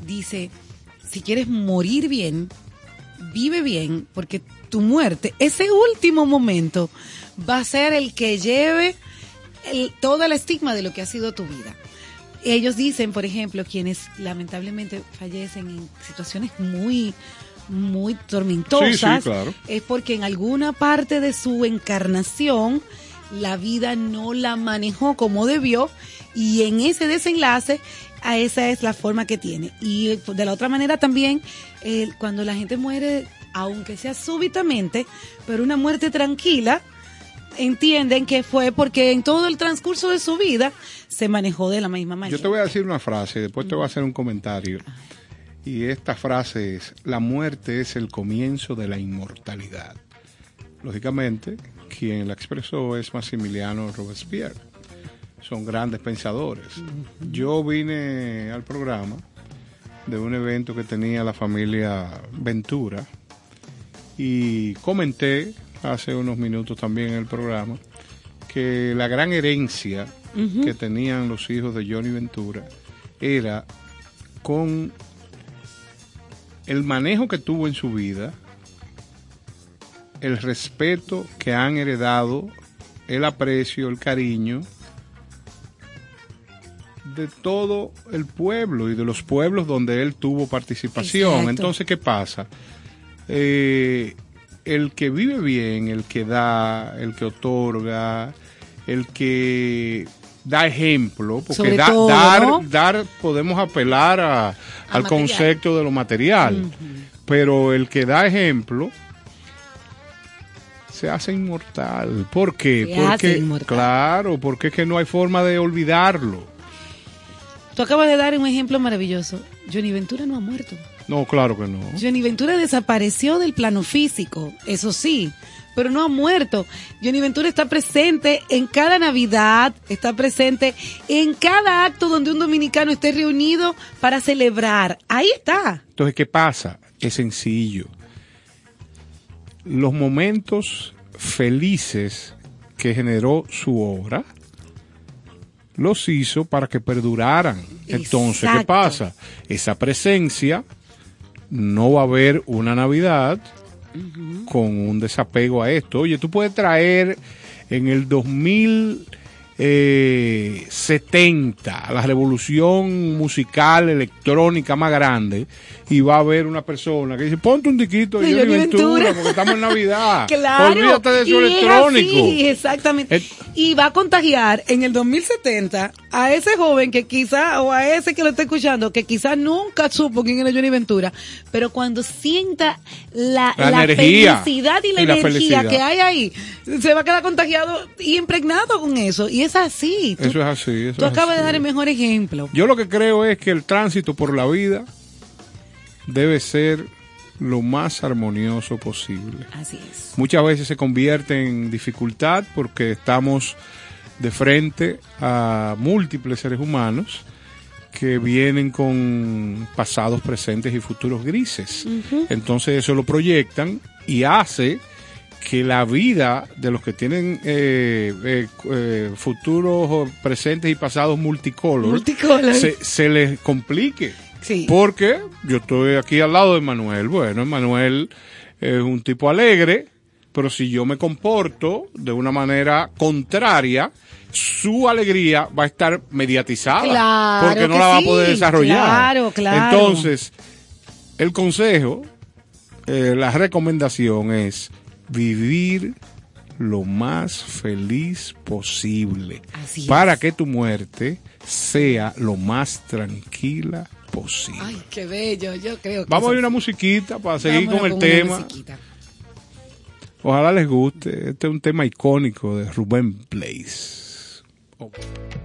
Dice, si quieres morir bien, vive bien, porque tu muerte, ese último momento, va a ser el que lleve el, todo el estigma de lo que ha sido tu vida. Ellos dicen, por ejemplo, quienes lamentablemente fallecen en situaciones muy, muy tormentosas, Sí, sí, claro. es porque en alguna parte de su encarnación la vida no la manejó como debió y en ese desenlace a esa es la forma que tiene. Y de la otra manera también, eh, cuando la gente muere, aunque sea súbitamente, pero una muerte tranquila, entienden que fue porque en todo el transcurso de su vida se manejó de la misma manera. Yo te voy a decir una frase, después te voy a hacer un comentario. Y esta frase es, la muerte es el comienzo de la inmortalidad. Lógicamente, quien la expresó es Maximiliano Robespierre. Son grandes pensadores. Yo vine al programa de un evento que tenía la familia Ventura y comenté hace unos minutos también en el programa que la gran herencia que tenían los hijos de Johnny Ventura era con el manejo que tuvo en su vida, el respeto que han heredado, el aprecio, el cariño de todo el pueblo y de los pueblos donde él tuvo participación. Exacto. Entonces, ¿qué pasa? Eh, el que vive bien, el que da, el que otorga, el que da ejemplo, porque Sobre da- todo, dar, ¿no? dar podemos apelar a- al material. concepto de lo material, pero el que da ejemplo se hace inmortal. ¿Por qué? Se porque, inmortal. claro, porque es que no hay forma de olvidarlo. Tú acabas de dar un ejemplo maravilloso. Johnny Ventura no ha muerto. No, claro que no. Johnny Ventura desapareció del plano físico, eso sí, pero no ha muerto. Johnny Ventura está presente en cada Navidad, está presente en cada acto donde un dominicano esté reunido para celebrar. Ahí está. Entonces, ¿qué pasa? Es sencillo. Los momentos felices que generó su obra los hizo para que perduraran. Entonces, ¿qué pasa? Esa presencia no va a haber una Navidad con un desapego a esto. Oye, tú puedes traer en el 2070 la revolución musical electrónica más grande y va a haber una persona que dice, ponte un tiquito de De Johnny Ventura, porque estamos en Navidad. Claro. Olvídate de su electrónico. así, exactamente. y va a contagiar en el 2070 a ese joven que quizá, o a ese que lo está escuchando, que quizá nunca supo quién era Johnny Ventura, pero cuando sienta la, La la energía felicidad y la y la energía felicidad. que hay ahí, se va a quedar contagiado y impregnado con eso. Y es así. Tú, Eso es así. eso tú acabas de dar el mejor ejemplo. Yo lo que creo es que el tránsito por la vida debe ser lo más armonioso posible. Así es. Muchas veces se convierte en dificultad porque estamos de frente a múltiples seres humanos que vienen con pasados, presentes y futuros grises. Entonces eso lo proyectan y hace que la vida de los que tienen eh, eh, eh, futuros, presentes y pasados multicolor, Multicolor. Se, se les complique. Sí. Porque yo estoy aquí al lado de Manuel. Bueno, Manuel es un tipo alegre, pero si yo me comporto de una manera contraria, su alegría va a estar mediatizada. Claro porque no la va a poder desarrollar. claro, claro. Entonces, el consejo, eh, la recomendación es vivir lo más feliz posible Así es. para que tu muerte sea lo más tranquila posible. Ay, qué bello. Yo creo que Vamos a ir una musiquita para seguir con el tema. musiquita. Ojalá les guste. Este es un tema icónico de Rubén Place. El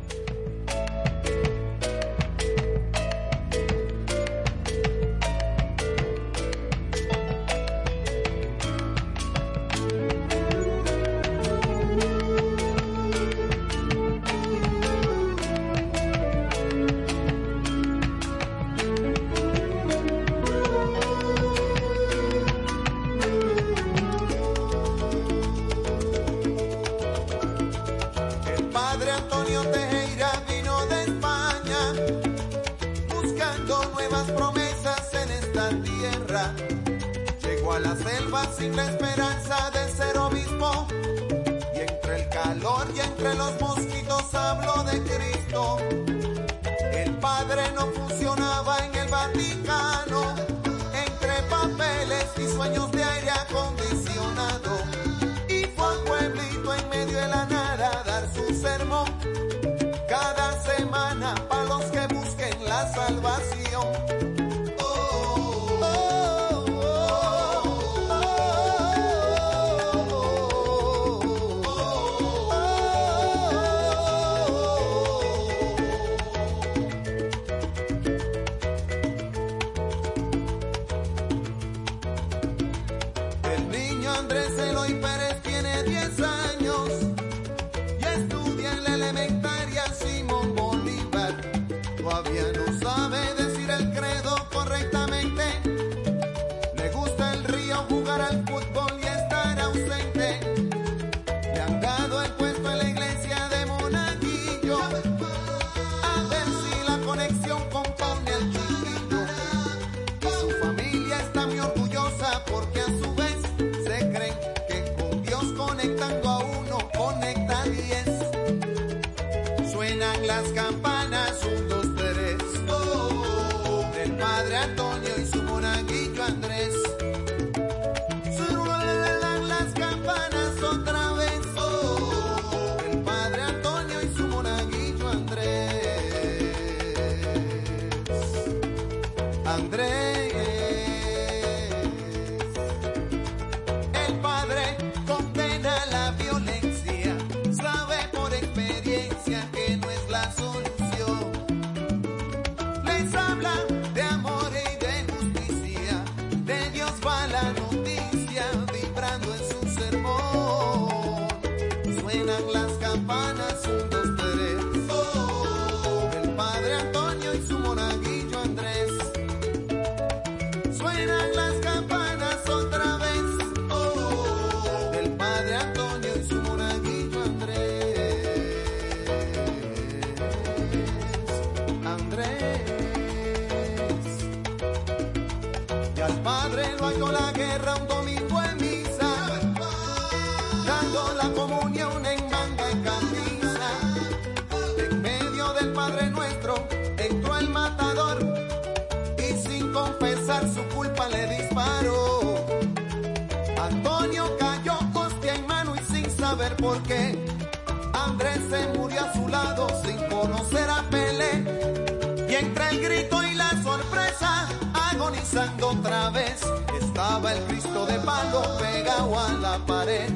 otra vez. Estaba el Cristo de palo pegado a la pared.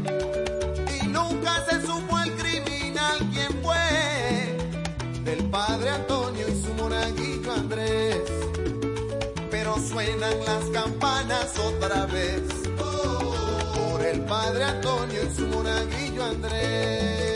Y nunca se supo el criminal quién fue. Del padre Antonio y su monaguillo Andrés. Pero suenan las campanas otra vez. Por el padre Antonio y su monaguillo Andrés.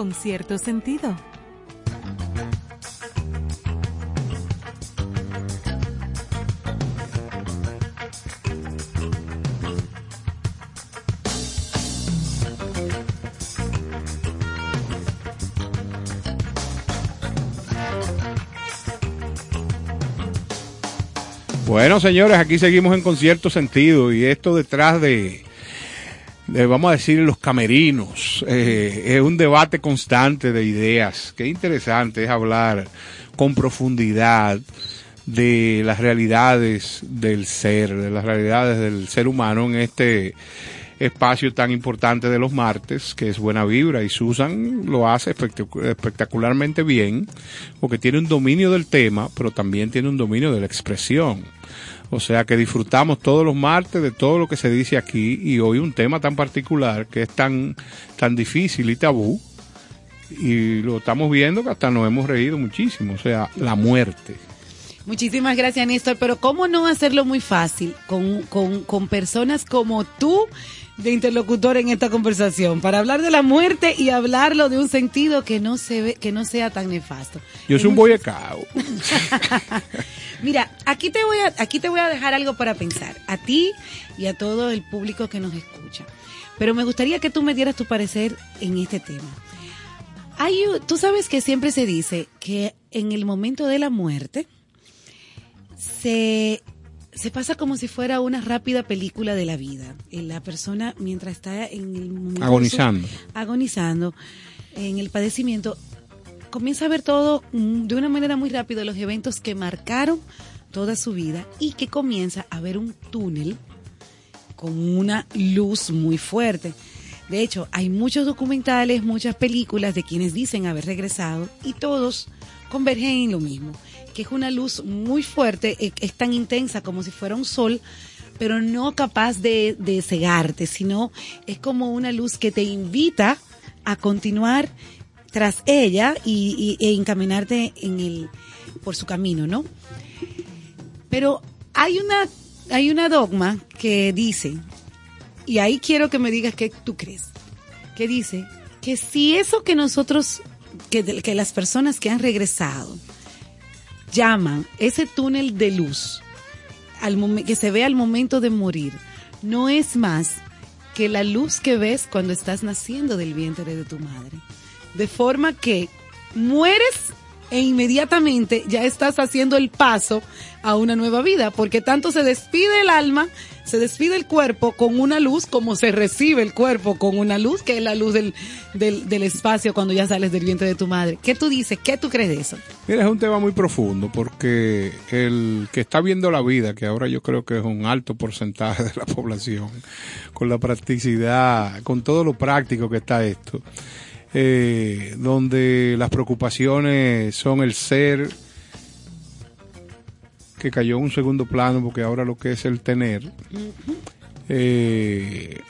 con cierto sentido. Bueno, señores, aquí seguimos en concierto sentido y esto detrás de, de, vamos a decir, los camerinos eh, es un debate constante de ideas. Qué interesante es hablar con profundidad de las realidades del ser, de las realidades del ser humano en este espacio tan importante de los martes, que es Buena Vibra, y Susan lo hace espectacu- espectacularmente bien, porque tiene un dominio del tema, pero también tiene un dominio de la expresión. O sea que disfrutamos todos los martes de todo lo que se dice aquí, y hoy un tema tan particular, que es tan, tan difícil y tabú, y lo estamos viendo que hasta nos hemos reído muchísimo, o sea, la muerte. Muchísimas gracias, Néstor. Pero ¿cómo no hacerlo muy fácil con, con, con personas como tú de interlocutor en esta conversación para hablar de la muerte y hablarlo de un sentido que no se ve, que no sea tan nefasto? Yo soy un boyecao. Mira, aquí te voy a, aquí te voy a dejar algo para pensar, a ti y a todo el público que nos escucha. Pero me gustaría que tú me dieras tu parecer en este tema. Hay, tú sabes que siempre se dice que en el momento de la muerte se, se pasa como si fuera una rápida película de la vida. Eh, La persona mientras está en el su- Agonizando. agonizando en el padecimiento, comienza a ver todo mm, de una manera muy rápida, los eventos que marcaron toda su vida y que comienza a ver un túnel con una luz muy fuerte. De hecho, hay muchos documentales, muchas películas de quienes dicen haber regresado y todos convergen en lo mismo, que es una luz muy fuerte, eh, es tan intensa como si fuera un sol, pero no capaz de, cegarte, sino es como una luz que te invita a continuar tras ella y, e encaminarte en el, por su camino, ¿no? Pero hay una, hay una dogma que dice, y ahí quiero que me digas qué tú crees, que dice que si eso que nosotros, que las personas que han regresado llaman ese túnel de luz al que se ve al momento de morir, no es más que la luz que ves cuando estás naciendo del vientre de tu madre. De forma que mueres e inmediatamente ya estás haciendo el paso a una nueva vida, porque tanto se despide el alma, se despide el cuerpo con una luz como se recibe el cuerpo con una luz, que es la luz del, del, espacio cuando ya sales del vientre de tu madre. ¿Qué tú dices? ¿Qué tú crees de eso? Mira, es un tema muy profundo porque el que está viendo la vida, que ahora yo creo que es un alto porcentaje de la población, con la practicidad, con todo lo práctico que está esto, eh, donde las preocupaciones son el ser que cayó en un segundo plano porque ahora lo que es el tener. Eh,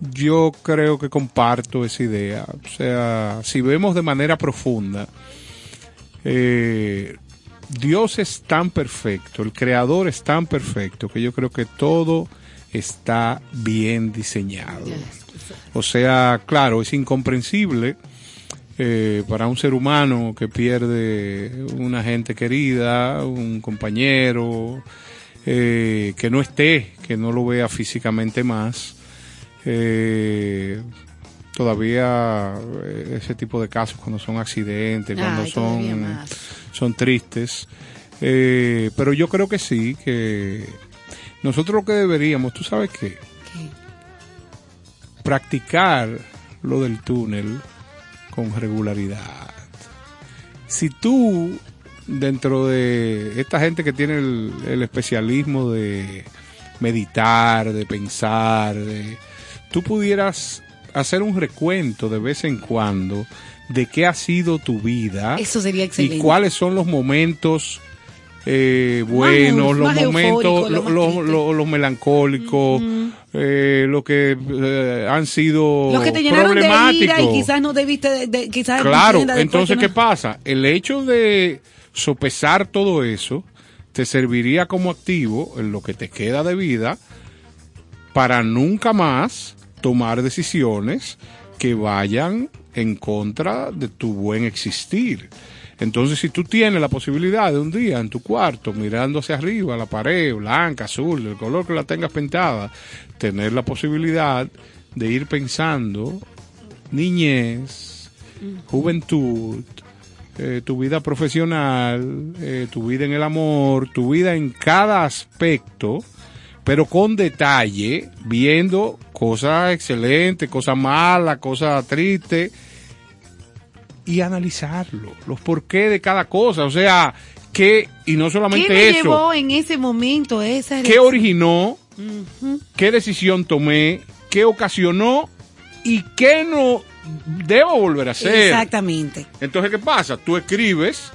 yo creo que comparto esa idea. O sea, si vemos de manera profunda, eh, Dios es tan perfecto, el creador es tan perfecto que yo creo que todo está bien diseñado. O sea, claro, es incomprensible eh, para un ser humano que pierde una gente querida, un compañero, eh, que no esté, que no lo vea físicamente más. Eh, todavía eh, ese tipo de casos cuando son accidentes, cuando Ay, son, son tristes. Eh, pero yo creo que sí, que nosotros lo que deberíamos, ¿tú sabes qué? Practicar lo del túnel con regularidad. Si tú, dentro de esta gente que tiene el, el especialismo de meditar, de pensar, de, tú pudieras hacer un recuento de vez en cuando de qué ha sido tu vida Eso sería excelente. y cuáles son los momentos eh, buenos, los más momentos, lo- lo- los melancólicos, eh, lo que eh, han sido Los que te llenaron de ira y quizás no debiste, de, de- quizás Claro, entonces, ¿qué no- pasa? El hecho de sopesar todo eso te serviría como activo en lo que te queda de vida para nunca más tomar decisiones que vayan en contra de tu buen existir. Entonces, si tú tienes la posibilidad de un día en tu cuarto, mirando hacia arriba, la pared, blanca, azul, el color que la tengas pintada, tener la posibilidad de ir pensando niñez, juventud, eh, tu vida profesional, eh, tu vida en el amor, tu vida en cada aspecto, pero con detalle, viendo cosas excelentes, cosas malas, cosas tristes, y analizarlo, los porqué de cada cosa, o sea, que, y no ¿Qué solamente me eso, llevó en ese momento esa qué originó, qué decisión tomé, qué ocasionó y qué no debo volver a hacer. Exactamente. Entonces, ¿qué pasa? Tú escribes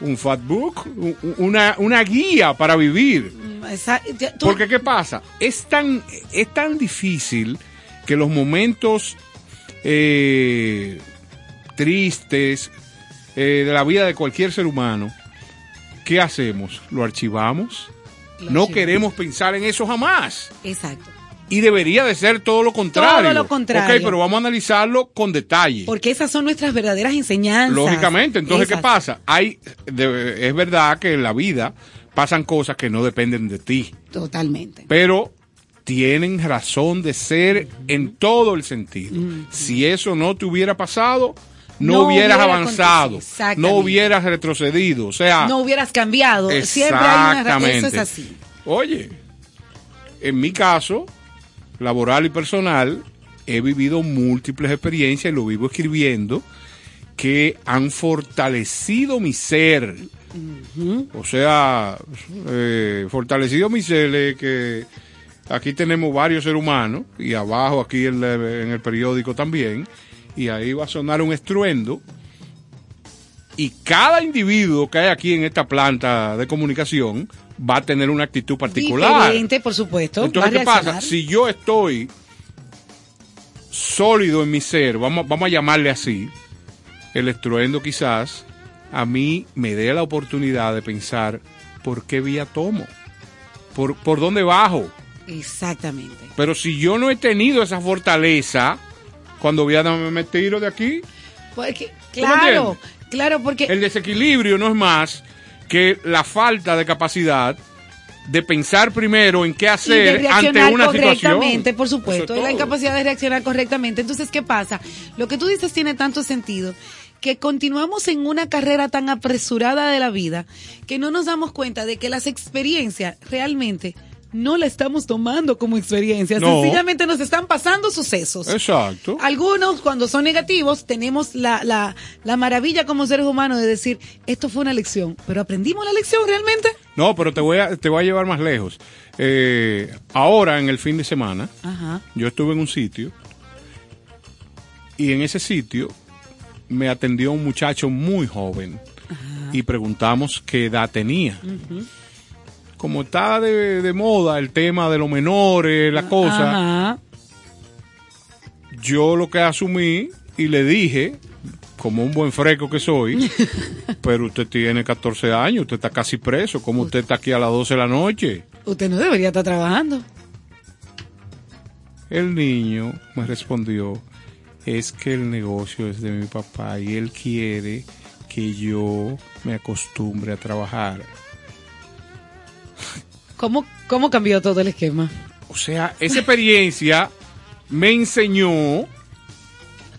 un fat book, u- u- una, una guía para vivir. Ya- tú- Porque, ¿qué pasa? Es tan, es tan difícil que los momentos eh, tristes eh, de la vida de cualquier ser humano, ¿qué hacemos? ¿Lo archivamos? Lo no archivamos. queremos pensar en eso jamás. Exacto. Y debería de ser todo lo contrario. Todo lo contrario. Ok, pero vamos a analizarlo con detalle. Porque esas son nuestras verdaderas enseñanzas. Lógicamente, entonces, ¿qué pasa? Hay, de- es verdad que en la vida pasan cosas que no dependen de ti, Totalmente. pero tienen razón de ser en todo el sentido. Si eso no te hubiera pasado, no, No hubieras hubiera avanzado, no hubieras retrocedido. O sea, no hubieras cambiado. Siempre hay una Eso es así. Oye, en mi caso, laboral y personal, he vivido múltiples experiencias y lo vivo escribiendo que han fortalecido mi ser. O sea, eh, fortalecido mi ser que aquí tenemos varios seres humanos y abajo aquí en, la- en el periódico también y ahí va a sonar un estruendo y cada individuo que hay aquí en esta planta de comunicación va a tener una actitud particular. Diferente, por supuesto. Entonces, ¿qué pasa? Si yo estoy sólido en mi ser, vamos, vamos a llamarle así, el estruendo quizás, a mí me dé la oportunidad de pensar por qué vía tomo, por, por dónde bajo. Exactamente. Pero si yo no he tenido esa fortaleza, cuando voy a darme me tiro de aquí, Porque, ¿Tú me claro, claro, porque el desequilibrio no es más que la falta de capacidad de pensar primero en qué y de hacer ante una situación. correctamente, por supuesto, es la incapacidad de reaccionar correctamente. Entonces, ¿qué pasa? Lo que tú dices tiene tanto sentido que continuamos en una carrera tan apresurada de la vida que no nos damos cuenta de que las experiencias realmente no la estamos tomando como experiencia, No. sencillamente nos están pasando sucesos. Exacto. Algunos, cuando son negativos, tenemos la, la, la maravilla como seres humanos de decir, esto fue una lección, pero ¿aprendimos la lección realmente? No, pero te voy a, te voy a llevar más lejos. Eh, ahora, en el fin de semana, Ajá. yo estuve en un sitio y en ese sitio me atendió un muchacho muy joven y preguntamos qué edad tenía. Como está de, de moda el tema de los menores, la cosa, Ajá. yo lo que asumí y le dije, como un buen fresco que soy, pero usted tiene 14 años, usted está casi preso, como usted está aquí a las 12 de la noche? Usted no debería estar trabajando. El niño me respondió, es que el negocio es de mi papá y él quiere que yo me acostumbre a trabajar. ¿Cómo, ¿Cómo cambió todo el esquema? O sea, esa experiencia me enseñó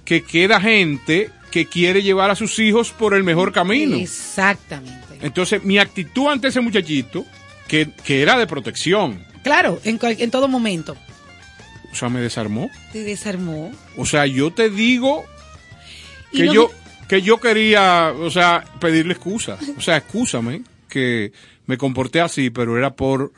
que queda gente que quiere llevar a sus hijos por el mejor camino. Exactamente. Entonces, mi actitud ante ese muchachito, que, que era de protección, Claro, en, en todo momento. o sea, me desarmó. Te desarmó. O sea, yo te digo que no yo que yo quería, o sea, pedirle excusa. O sea, excúsame que me comporté así, pero era por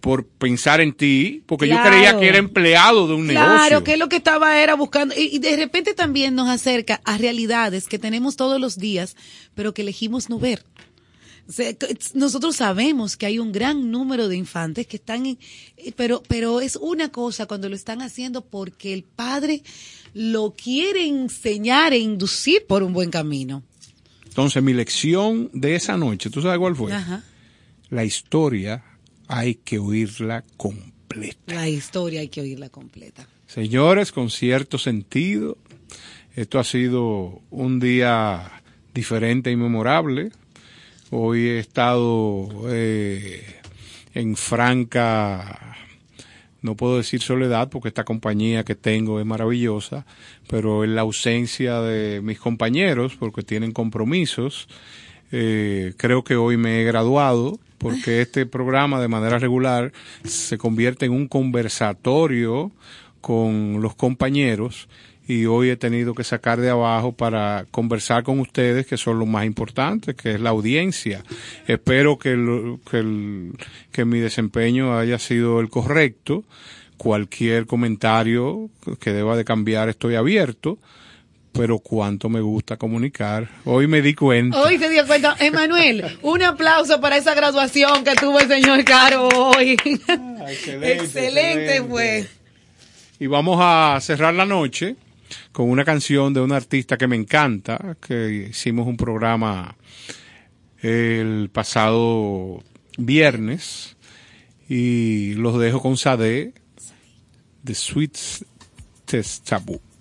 por pensar en ti, porque yo Claro. creía que era empleado de un Claro, negocio. que es lo que estaba era buscando. Y, y de repente también nos acerca a realidades que tenemos todos los días, pero que elegimos no ver. O sea, que nosotros sabemos que hay un gran número de infantes que están en, eh, pero, pero es una cosa cuando lo están haciendo porque el padre lo quiere enseñar e inducir por un buen camino. Entonces, mi lección de esa noche, ¿tú sabes cuál fue? Ajá. La historia hay que oírla completa. La historia hay que oírla completa. Señores, con cierto sentido, esto ha sido un día diferente y memorable. Hoy he estado eh, en franca no puedo decir soledad porque esta compañía que tengo es maravillosa, pero en la ausencia de mis compañeros porque tienen compromisos, eh, creo que hoy me he graduado porque este programa de manera regular se convierte en un conversatorio con los compañeros y hoy he tenido que sacar de abajo para conversar con ustedes, que son los más importantes, que es la audiencia. Espero que, el- que, el- que mi desempeño haya sido el correcto. Cualquier comentario que deba de cambiar estoy abierto, pero cuánto me gusta comunicar. Hoy me di cuenta. Hoy se dio cuenta. Emanuel, un aplauso para esa graduación que tuvo el señor Caro hoy. excelente, fue. Y vamos a cerrar la noche con una canción de una artista que me encanta, que hicimos un programa el pasado viernes y los dejo con Sade de Sweetest Taboo.